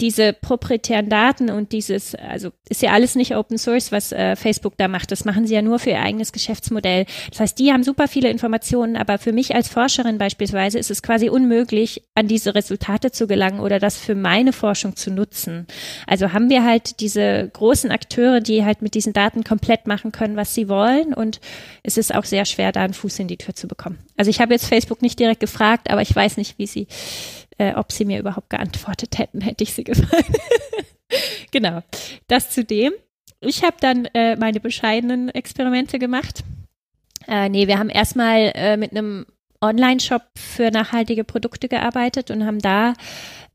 diese proprietären Daten und dieses, also ist ja alles nicht Open Source, was äh, Facebook da macht. Das machen sie ja nur für ihr eigenes Geschäftsmodell. Das heißt, die haben super viele Informationen, aber für mich als Forscherin beispielsweise ist es quasi unmöglich, an diese Resultate zu gelangen oder das für meine Forschung zu nutzen. Also haben wir halt diese großen Akteure, die halt mit diesen Daten komplett machen können, was sie wollen und es ist auch sehr schwer, da einen Fuß in die Tür zu bekommen. Also ich habe jetzt Facebook nicht direkt gefragt, aber ich weiß nicht, wie sie äh, ob sie mir überhaupt geantwortet hätten, hätte ich sie gefragt. genau, das zu dem. Ich habe dann äh, meine bescheidenen Experimente gemacht. Äh, nee, wir haben erstmal äh, mit einem Online-Shop für nachhaltige Produkte gearbeitet und haben da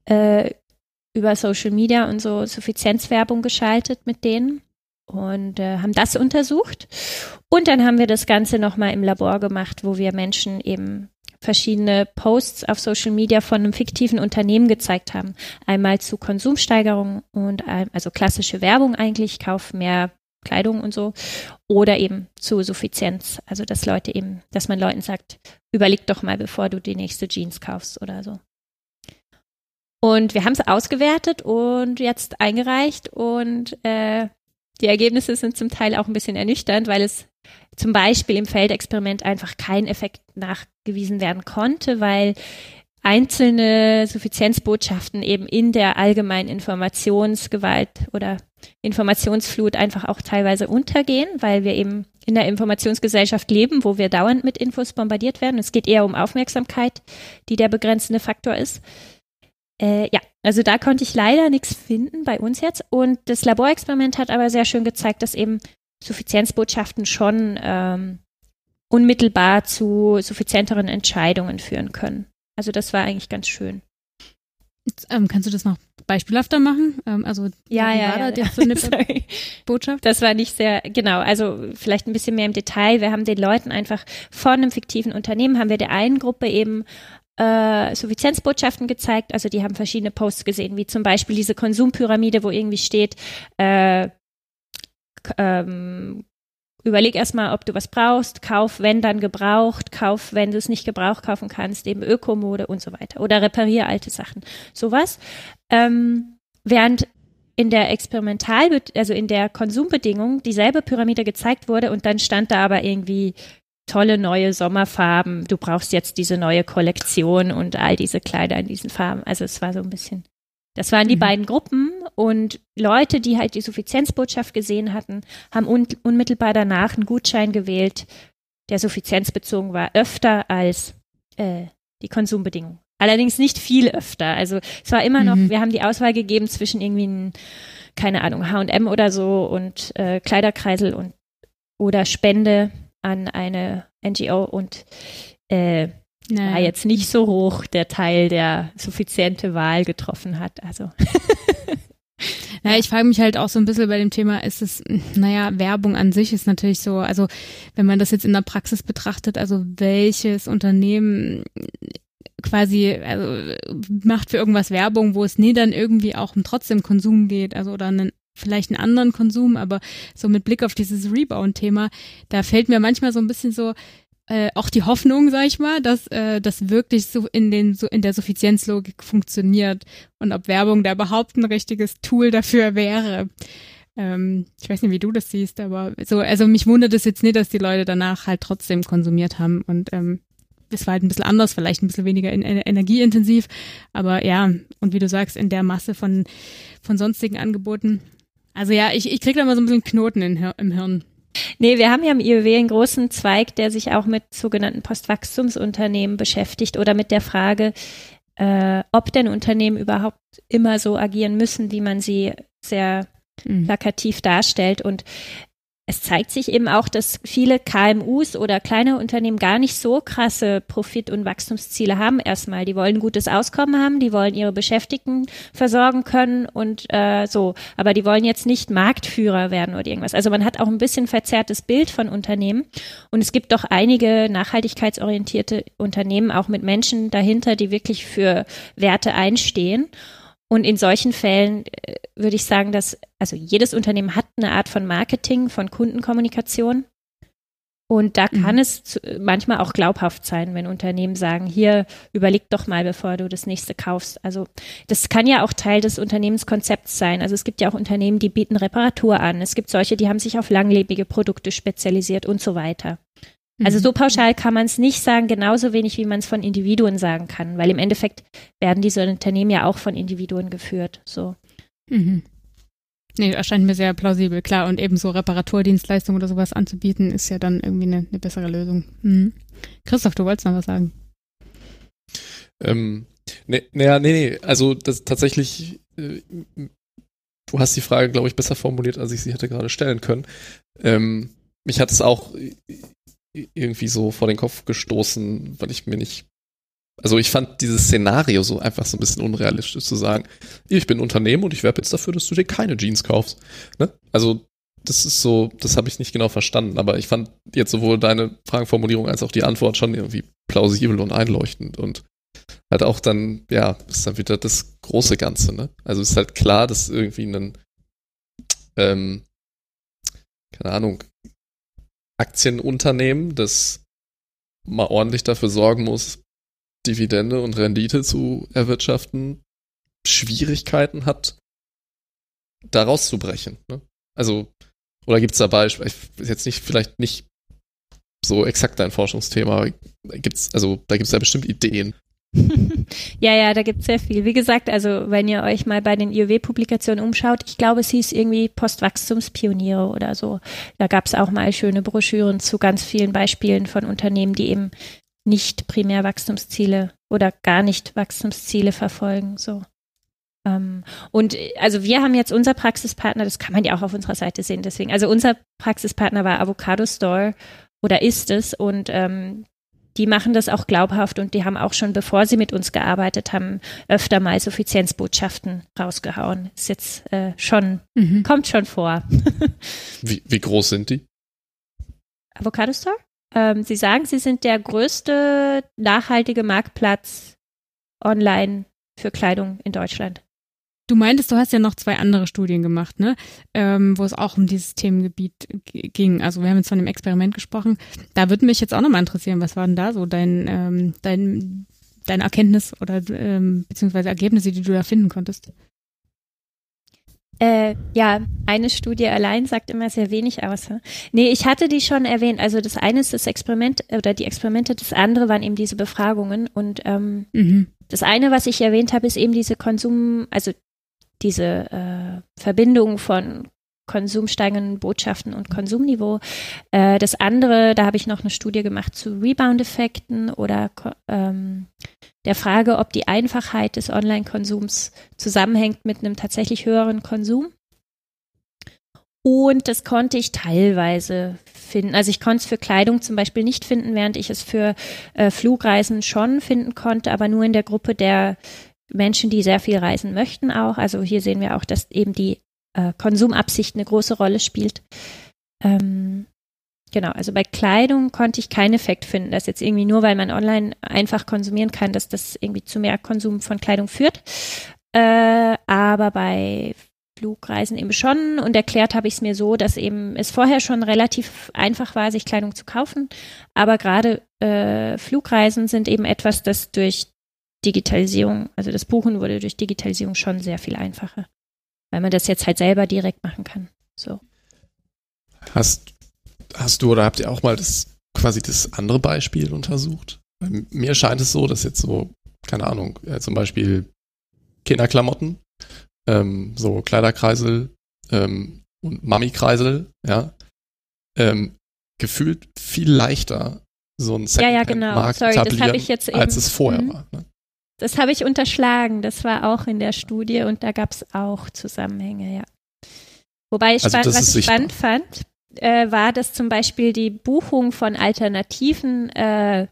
äh, über Social Media und so Suffizienzwerbung geschaltet mit denen und äh, haben das untersucht. Und dann haben wir das Ganze nochmal im Labor gemacht, wo wir Menschen eben verschiedene Posts auf Social Media von einem fiktiven Unternehmen gezeigt haben. Einmal zu Konsumsteigerung und also klassische Werbung eigentlich, kauf mehr Kleidung und so, oder eben zu Suffizienz, also dass Leute eben, dass man Leuten sagt, überleg doch mal, bevor du die nächste Jeans kaufst oder so. Und wir haben es ausgewertet und jetzt eingereicht und äh, die Ergebnisse sind zum Teil auch ein bisschen ernüchternd, weil es zum Beispiel im Feldexperiment einfach kein Effekt nachgewiesen werden konnte, weil einzelne Suffizienzbotschaften eben in der allgemeinen Informationsgewalt oder Informationsflut einfach auch teilweise untergehen, weil wir eben in der Informationsgesellschaft leben, wo wir dauernd mit Infos bombardiert werden. Es geht eher um Aufmerksamkeit, die der begrenzende Faktor ist. Äh, ja, also da konnte ich leider nichts finden bei uns jetzt. Und das Laborexperiment hat aber sehr schön gezeigt, dass eben Suffizienzbotschaften schon ähm, unmittelbar zu suffizienteren Entscheidungen führen können. Also das war eigentlich ganz schön. Jetzt, ähm, kannst du das noch beispielhafter machen? Ähm, also ja, ja, ja, ja. So eine Botschaft. Das war nicht sehr genau. Also vielleicht ein bisschen mehr im Detail. Wir haben den Leuten einfach von einem fiktiven Unternehmen haben wir der einen Gruppe eben äh, Suffizienzbotschaften gezeigt. Also die haben verschiedene Posts gesehen, wie zum Beispiel diese Konsumpyramide, wo irgendwie steht, äh, ähm, überleg erstmal, ob du was brauchst, kauf, wenn dann gebraucht, kauf, wenn du es nicht gebraucht kaufen kannst, eben Ökomode und so weiter. Oder reparier alte Sachen. Sowas. Ähm, während in der Experimental, also in der Konsumbedingung dieselbe Pyramide gezeigt wurde und dann stand da aber irgendwie tolle neue Sommerfarben, du brauchst jetzt diese neue Kollektion und all diese Kleider in diesen Farben. Also es war so ein bisschen das waren die mhm. beiden Gruppen und Leute, die halt die Suffizienzbotschaft gesehen hatten, haben un unmittelbar danach einen Gutschein gewählt, der suffizienzbezogen war, öfter als äh, die Konsumbedingungen. Allerdings nicht viel öfter. Also es war immer noch, mhm. wir haben die Auswahl gegeben zwischen irgendwie, ein, keine Ahnung, H&M oder so und äh, Kleiderkreisel und oder Spende an eine NGO und äh, naja. war jetzt nicht so hoch der Teil, der suffiziente Wahl getroffen hat. Also. Ja, ich frage mich halt auch so ein bisschen bei dem Thema, ist es, naja, Werbung an sich ist natürlich so, also wenn man das jetzt in der Praxis betrachtet, also welches Unternehmen quasi also, macht für irgendwas Werbung, wo es nie dann irgendwie auch um trotzdem Konsum geht, also oder einen vielleicht einen anderen Konsum, aber so mit Blick auf dieses Rebound-Thema, da fällt mir manchmal so ein bisschen so, äh, auch die Hoffnung, sag ich mal, dass äh, das wirklich so in den so in der Suffizienzlogik funktioniert und ob Werbung da überhaupt ein richtiges Tool dafür wäre. Ähm, ich weiß nicht, wie du das siehst, aber so, also mich wundert es jetzt nicht, dass die Leute danach halt trotzdem konsumiert haben und ähm, es war halt ein bisschen anders, vielleicht ein bisschen weniger in, in, energieintensiv, aber ja, und wie du sagst, in der Masse von, von sonstigen Angeboten. Also ja, ich, ich krieg da mal so ein bisschen Knoten in, im Hirn. Nee, wir haben ja im IOW einen großen Zweig, der sich auch mit sogenannten Postwachstumsunternehmen beschäftigt oder mit der Frage, äh, ob denn Unternehmen überhaupt immer so agieren müssen, wie man sie sehr mhm. plakativ darstellt. Und es zeigt sich eben auch, dass viele KMUs oder kleine Unternehmen gar nicht so krasse Profit- und Wachstumsziele haben erstmal. Die wollen gutes Auskommen haben, die wollen ihre Beschäftigten versorgen können und äh, so. Aber die wollen jetzt nicht Marktführer werden oder irgendwas. Also man hat auch ein bisschen verzerrtes Bild von Unternehmen. Und es gibt doch einige nachhaltigkeitsorientierte Unternehmen, auch mit Menschen dahinter, die wirklich für Werte einstehen. Und in solchen Fällen äh, würde ich sagen, dass also jedes Unternehmen hat eine Art von Marketing, von Kundenkommunikation. Und da kann mhm. es manchmal auch glaubhaft sein, wenn Unternehmen sagen, hier überleg doch mal, bevor du das nächste kaufst. Also das kann ja auch Teil des Unternehmenskonzepts sein. Also es gibt ja auch Unternehmen, die bieten Reparatur an. Es gibt solche, die haben sich auf langlebige Produkte spezialisiert und so weiter. Also so mhm. pauschal kann man es nicht sagen, genauso wenig wie man es von Individuen sagen kann, weil im Endeffekt werden diese Unternehmen ja auch von Individuen geführt. So. Mhm. Nee, erscheint mir sehr plausibel, klar. Und eben so Reparaturdienstleistungen oder sowas anzubieten, ist ja dann irgendwie eine, eine bessere Lösung. Mhm. Christoph, du wolltest noch was sagen. Ähm, nee, naja, nee, nee, also das tatsächlich, äh, du hast die Frage, glaube ich, besser formuliert, als ich sie hätte gerade stellen können. Ähm, mich hat es auch irgendwie so vor den Kopf gestoßen, weil ich mir nicht. Also ich fand dieses Szenario so einfach so ein bisschen unrealistisch zu sagen, ich bin Unternehmen und ich werbe jetzt dafür, dass du dir keine Jeans kaufst. Ne? Also das ist so, das habe ich nicht genau verstanden, aber ich fand jetzt sowohl deine Fragenformulierung als auch die Antwort schon irgendwie plausibel und einleuchtend und halt auch dann, ja, ist dann wieder das große Ganze, ne? Also ist halt klar, dass irgendwie ein, ähm, keine Ahnung, Aktienunternehmen, das mal ordentlich dafür sorgen muss, Dividende und Rendite zu erwirtschaften, Schwierigkeiten hat, da rauszubrechen. Ne? Also, oder gibt es da Beispiele, jetzt nicht, vielleicht nicht so exakt dein Forschungsthema, gibt's, also da gibt es ja bestimmt Ideen, ja, ja, da gibt es sehr viel. Wie gesagt, also wenn ihr euch mal bei den IOW-Publikationen umschaut, ich glaube, es hieß irgendwie Postwachstumspioniere oder so. Da gab es auch mal schöne Broschüren zu ganz vielen Beispielen von Unternehmen, die eben nicht primär Wachstumsziele oder gar nicht Wachstumsziele verfolgen. So. Ähm, und also wir haben jetzt unser Praxispartner, das kann man ja auch auf unserer Seite sehen, deswegen, also unser Praxispartner war Avocado Store oder ist es und ähm, die machen das auch glaubhaft und die haben auch schon, bevor sie mit uns gearbeitet haben, öfter mal Suffizienzbotschaften rausgehauen. Ist jetzt äh, schon, mhm. kommt schon vor. wie, wie groß sind die? Avocado Store? Ähm, sie sagen, sie sind der größte nachhaltige Marktplatz online für Kleidung in Deutschland. Du meintest, du hast ja noch zwei andere Studien gemacht, ne? Ähm, wo es auch um dieses Themengebiet ging. Also wir haben jetzt von dem Experiment gesprochen. Da würde mich jetzt auch nochmal interessieren, was war denn da so dein, ähm, dein, deine Erkenntnis oder ähm, beziehungsweise Ergebnisse, die du da finden konntest? Äh, ja, eine Studie allein sagt immer sehr wenig aus. Nee, ich hatte die schon erwähnt. Also das eine ist das Experiment oder die Experimente, das andere waren eben diese Befragungen. Und ähm, mhm. das eine, was ich erwähnt habe, ist eben diese Konsum, also diese äh, Verbindung von konsumsteigenden Botschaften und Konsumniveau. Äh, das andere, da habe ich noch eine Studie gemacht zu Rebound-Effekten oder ähm, der Frage, ob die Einfachheit des Online-Konsums zusammenhängt mit einem tatsächlich höheren Konsum. Und das konnte ich teilweise finden. Also ich konnte es für Kleidung zum Beispiel nicht finden, während ich es für äh, Flugreisen schon finden konnte, aber nur in der Gruppe der Menschen, die sehr viel reisen möchten auch. Also hier sehen wir auch, dass eben die äh, Konsumabsicht eine große Rolle spielt. Ähm, genau, also bei Kleidung konnte ich keinen Effekt finden, dass jetzt irgendwie nur, weil man online einfach konsumieren kann, dass das irgendwie zu mehr Konsum von Kleidung führt. Äh, aber bei Flugreisen eben schon und erklärt habe ich es mir so, dass eben es vorher schon relativ einfach war, sich Kleidung zu kaufen, aber gerade äh, Flugreisen sind eben etwas, das durch Digitalisierung, also das Buchen wurde durch Digitalisierung schon sehr viel einfacher, weil man das jetzt halt selber direkt machen kann. So. Hast, hast du oder habt ihr auch mal das quasi das andere Beispiel untersucht? Bei mir scheint es so, dass jetzt so, keine Ahnung, ja, zum Beispiel Kinderklamotten, ähm, so Kleiderkreisel ähm, und Mami-Kreisel, ja, ähm, gefühlt viel leichter, so ein ja, ja, genau. Sorry, das habe ich jetzt eben, als es vorher mhm. war. Ne? Das habe ich unterschlagen. Das war auch in der Studie und da gab es auch Zusammenhänge, ja. Wobei ich also spannend, was ich spannend fand, äh, war, dass zum Beispiel die Buchung von alternativen äh,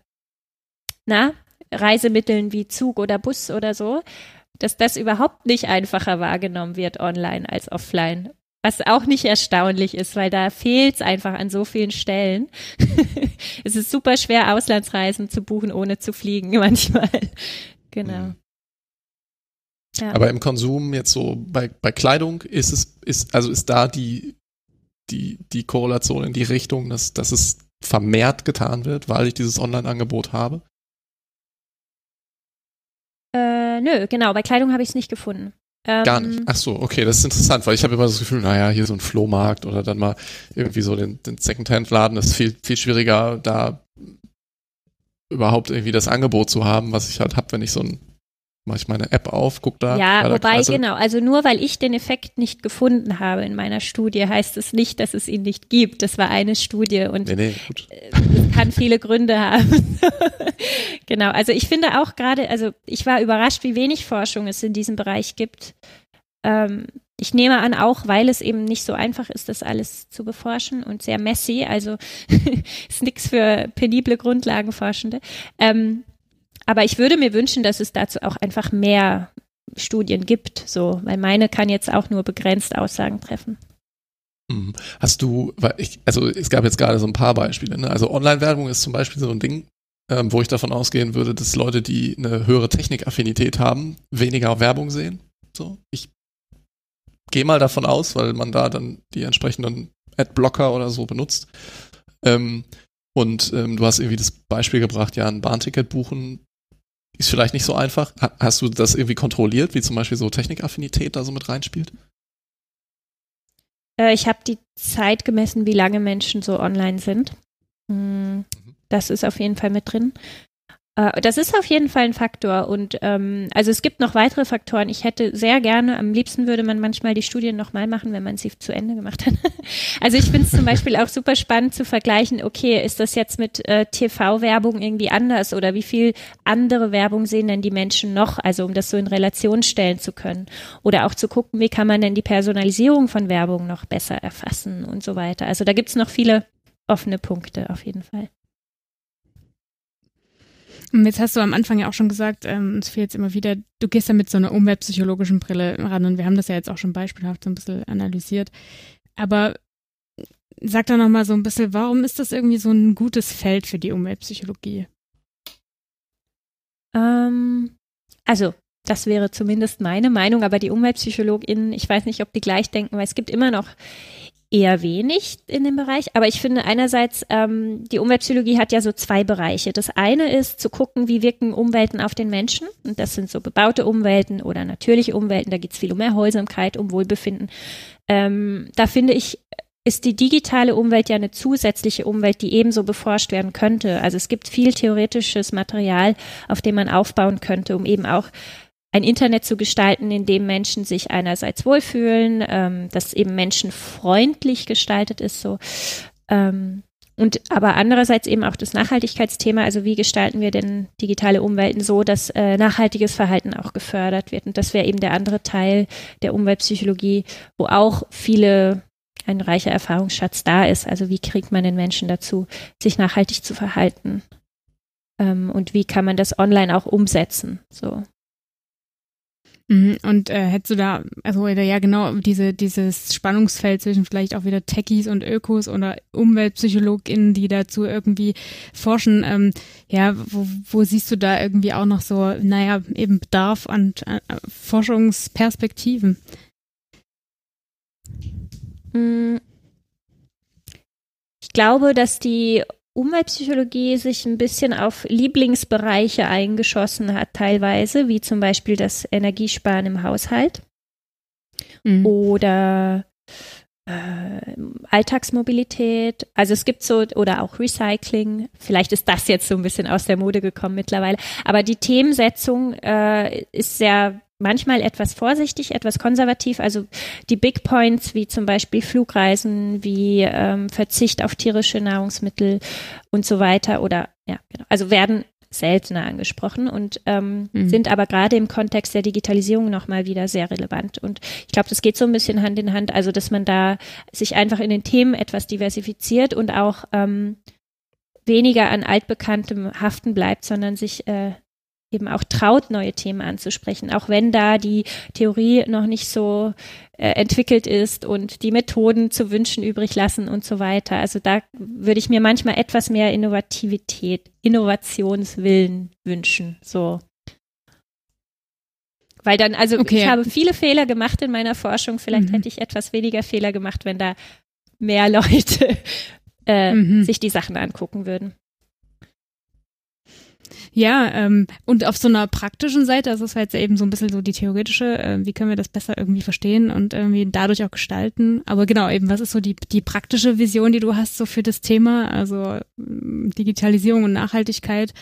na, Reisemitteln wie Zug oder Bus oder so, dass das überhaupt nicht einfacher wahrgenommen wird online als offline. Was auch nicht erstaunlich ist, weil da fehlt es einfach an so vielen Stellen. es ist super schwer, Auslandsreisen zu buchen, ohne zu fliegen manchmal. Genau. Mhm. Ja. Aber im Konsum jetzt so bei, bei Kleidung ist es, ist, also ist da die, die, die Korrelation in die Richtung, dass, dass es vermehrt getan wird, weil ich dieses Online-Angebot habe? Äh, nö, genau, bei Kleidung habe ich es nicht gefunden. Ähm, Gar nicht. Ach so, okay, das ist interessant, weil ich habe immer das Gefühl, naja, hier so ein Flohmarkt oder dann mal irgendwie so den, den Secondhand-Laden ist viel, viel schwieriger, da überhaupt irgendwie das Angebot zu haben, was ich halt habe, wenn ich so ein mache ich meine App auf, guck da. Ja, wobei Kreise. genau, also nur weil ich den Effekt nicht gefunden habe in meiner Studie, heißt es nicht, dass es ihn nicht gibt. Das war eine Studie und nee, nee, äh, kann viele Gründe haben. genau, also ich finde auch gerade, also ich war überrascht, wie wenig Forschung es in diesem Bereich gibt. Ähm, ich nehme an, auch weil es eben nicht so einfach ist, das alles zu beforschen und sehr messy, also ist nichts für penible Grundlagenforschende. Ähm, aber ich würde mir wünschen, dass es dazu auch einfach mehr Studien gibt, so, weil meine kann jetzt auch nur begrenzt Aussagen treffen. Mhm. Hast du, ich, also es gab jetzt gerade so ein paar Beispiele, ne? Also Online-Werbung ist zum Beispiel so ein Ding, ähm, wo ich davon ausgehen würde, dass Leute, die eine höhere Technikaffinität haben, weniger Werbung sehen. So, ich gehe mal davon aus, weil man da dann die entsprechenden Adblocker oder so benutzt. Ähm, und ähm, du hast irgendwie das Beispiel gebracht, ja, ein Bahnticket buchen ist vielleicht nicht so einfach. Hast du das irgendwie kontrolliert, wie zum Beispiel so Technikaffinität da so mit reinspielt? Äh, ich habe die Zeit gemessen, wie lange Menschen so online sind. Hm, mhm. Das ist auf jeden Fall mit drin. Äh, das ist auf jeden Fall ein Faktor. Und ähm, also es gibt noch weitere Faktoren. Ich hätte sehr gerne, am liebsten würde man manchmal die Studien nochmal machen, wenn man sie zu Ende gemacht hat. also ich finde es zum Beispiel auch super spannend zu vergleichen, okay, ist das jetzt mit äh, TV-Werbung irgendwie anders oder wie viel andere Werbung sehen denn die Menschen noch? Also um das so in Relation stellen zu können. Oder auch zu gucken, wie kann man denn die Personalisierung von Werbung noch besser erfassen und so weiter. Also da gibt es noch viele offene Punkte auf jeden Fall. Jetzt hast du am Anfang ja auch schon gesagt, ähm, es fehlt jetzt immer wieder, du gehst ja mit so einer umweltpsychologischen Brille ran und wir haben das ja jetzt auch schon beispielhaft so ein bisschen analysiert. Aber sag doch nochmal so ein bisschen, warum ist das irgendwie so ein gutes Feld für die Umweltpsychologie? Ähm, also, das wäre zumindest meine Meinung, aber die UmweltpsychologInnen, ich weiß nicht, ob die gleich denken, weil es gibt immer noch eher wenig in dem Bereich. Aber ich finde einerseits, ähm, die Umweltpsychologie hat ja so zwei Bereiche. Das eine ist zu gucken, wie wirken Umwelten auf den Menschen. Und das sind so bebaute Umwelten oder natürliche Umwelten. Da geht es viel um Erholsamkeit, um Wohlbefinden. Ähm, da finde ich, ist die digitale Umwelt ja eine zusätzliche Umwelt, die ebenso beforscht werden könnte. Also es gibt viel theoretisches Material, auf dem man aufbauen könnte, um eben auch ein Internet zu gestalten, in dem Menschen sich einerseits wohlfühlen, ähm, das eben menschenfreundlich gestaltet ist, so. Ähm, und aber andererseits eben auch das Nachhaltigkeitsthema, also wie gestalten wir denn digitale Umwelten so, dass äh, nachhaltiges Verhalten auch gefördert wird. Und das wäre eben der andere Teil der Umweltpsychologie, wo auch viele ein reicher Erfahrungsschatz da ist. Also wie kriegt man den Menschen dazu, sich nachhaltig zu verhalten? Ähm, und wie kann man das online auch umsetzen? So. Mhm. Und äh, hättest du da, also ja genau, diese, dieses Spannungsfeld zwischen vielleicht auch wieder Techies und Ökos oder UmweltpsychologInnen, die dazu irgendwie forschen, ähm, ja, wo, wo siehst du da irgendwie auch noch so, naja, eben Bedarf an, an Forschungsperspektiven? Mm. Ich glaube, dass die Umweltpsychologie sich ein bisschen auf Lieblingsbereiche eingeschossen hat, teilweise, wie zum Beispiel das Energiesparen im Haushalt mhm. oder äh, Alltagsmobilität. Also es gibt so, oder auch Recycling. Vielleicht ist das jetzt so ein bisschen aus der Mode gekommen mittlerweile. Aber die Themensetzung äh, ist sehr manchmal etwas vorsichtig, etwas konservativ. Also die Big Points wie zum Beispiel Flugreisen, wie ähm, Verzicht auf tierische Nahrungsmittel und so weiter oder ja, genau. Also werden seltener angesprochen und ähm, mhm. sind aber gerade im Kontext der Digitalisierung nochmal wieder sehr relevant. Und ich glaube, das geht so ein bisschen Hand in Hand, also dass man da sich einfach in den Themen etwas diversifiziert und auch ähm, weniger an altbekanntem haften bleibt, sondern sich äh, eben auch traut, neue Themen anzusprechen, auch wenn da die Theorie noch nicht so äh, entwickelt ist und die Methoden zu wünschen übrig lassen und so weiter. Also da würde ich mir manchmal etwas mehr Innovativität, Innovationswillen wünschen, so. Weil dann, also okay. ich habe viele Fehler gemacht in meiner Forschung. Vielleicht mhm. hätte ich etwas weniger Fehler gemacht, wenn da mehr Leute äh, mhm. sich die Sachen angucken würden. Ja, ähm, und auf so einer praktischen Seite, das ist halt eben so ein bisschen so die theoretische, äh, wie können wir das besser irgendwie verstehen und irgendwie dadurch auch gestalten. Aber genau, eben, was ist so die, die praktische Vision, die du hast so für das Thema, also ähm, Digitalisierung und Nachhaltigkeit?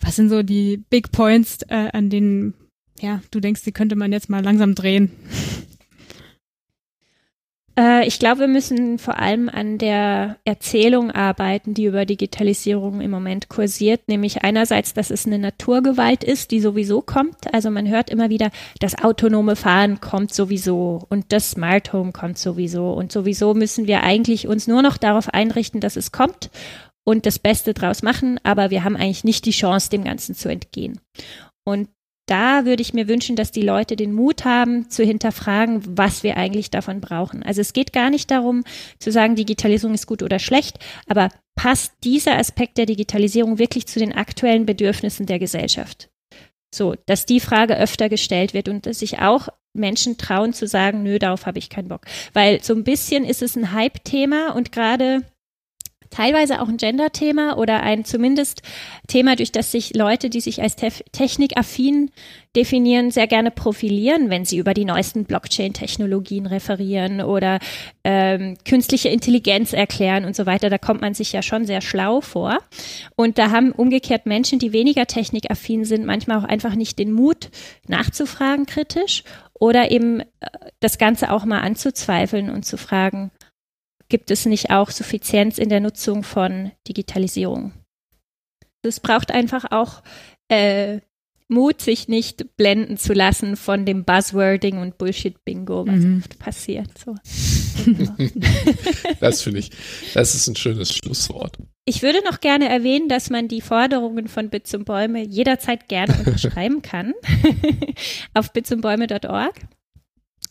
Was sind so die Big Points, äh, an denen, ja, du denkst, die könnte man jetzt mal langsam drehen? Äh, ich glaube, wir müssen vor allem an der Erzählung arbeiten, die über Digitalisierung im Moment kursiert, nämlich einerseits, dass es eine Naturgewalt ist, die sowieso kommt. Also man hört immer wieder, das autonome Fahren kommt sowieso und das Smart Home kommt sowieso und sowieso müssen wir eigentlich uns nur noch darauf einrichten, dass es kommt und das Beste draus machen, aber wir haben eigentlich nicht die Chance, dem Ganzen zu entgehen. Und da würde ich mir wünschen, dass die Leute den Mut haben, zu hinterfragen, was wir eigentlich davon brauchen. Also es geht gar nicht darum, zu sagen, Digitalisierung ist gut oder schlecht, aber passt dieser Aspekt der Digitalisierung wirklich zu den aktuellen Bedürfnissen der Gesellschaft? So, dass die Frage öfter gestellt wird und dass sich auch Menschen trauen zu sagen, nö, darauf habe ich keinen Bock. Weil so ein bisschen ist es ein Hype-Thema und gerade teilweise auch ein Gender-Thema oder ein zumindest Thema, durch das sich Leute, die sich als te technikaffin definieren, sehr gerne profilieren, wenn sie über die neuesten Blockchain-Technologien referieren oder ähm, künstliche Intelligenz erklären und so weiter. Da kommt man sich ja schon sehr schlau vor. Und da haben umgekehrt Menschen, die weniger technikaffin sind, manchmal auch einfach nicht den Mut, nachzufragen kritisch oder eben äh, das Ganze auch mal anzuzweifeln und zu fragen, gibt es nicht auch Suffizienz in der Nutzung von Digitalisierung. Es braucht einfach auch äh, Mut, sich nicht blenden zu lassen von dem Buzzwording und Bullshit-Bingo, was mhm. oft passiert. So. das finde ich, das ist ein schönes Schlusswort. Ich würde noch gerne erwähnen, dass man die Forderungen von Bits und Bäume jederzeit gerne unterschreiben kann auf bitsundbäume.org.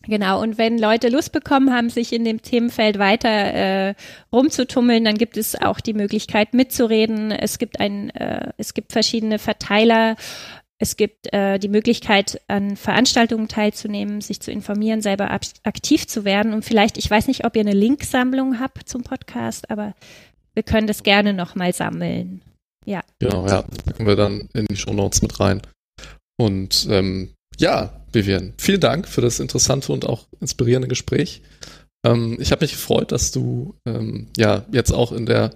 Genau, und wenn Leute Lust bekommen haben, sich in dem Themenfeld weiter äh, rumzutummeln, dann gibt es auch die Möglichkeit mitzureden. Es gibt ein, äh, es gibt verschiedene Verteiler. Es gibt äh, die Möglichkeit, an Veranstaltungen teilzunehmen, sich zu informieren, selber aktiv zu werden. Und vielleicht, ich weiß nicht, ob ihr eine Linksammlung habt zum Podcast, aber wir können das gerne nochmal sammeln. Ja. Genau, ja. Packen wir dann in die Show Notes mit rein. Und ähm, ja, Vivian, vielen Dank für das interessante und auch inspirierende Gespräch. Ähm, ich habe mich gefreut, dass du ähm, ja jetzt auch in der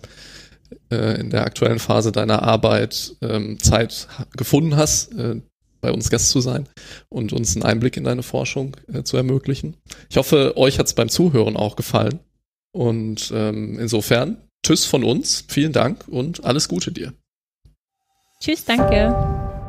äh, in der aktuellen Phase deiner Arbeit ähm, Zeit gefunden hast, äh, bei uns Gast zu sein und uns einen Einblick in deine Forschung äh, zu ermöglichen. Ich hoffe, euch hat es beim Zuhören auch gefallen. Und ähm, insofern, tschüss von uns, vielen Dank und alles Gute dir. Tschüss, danke.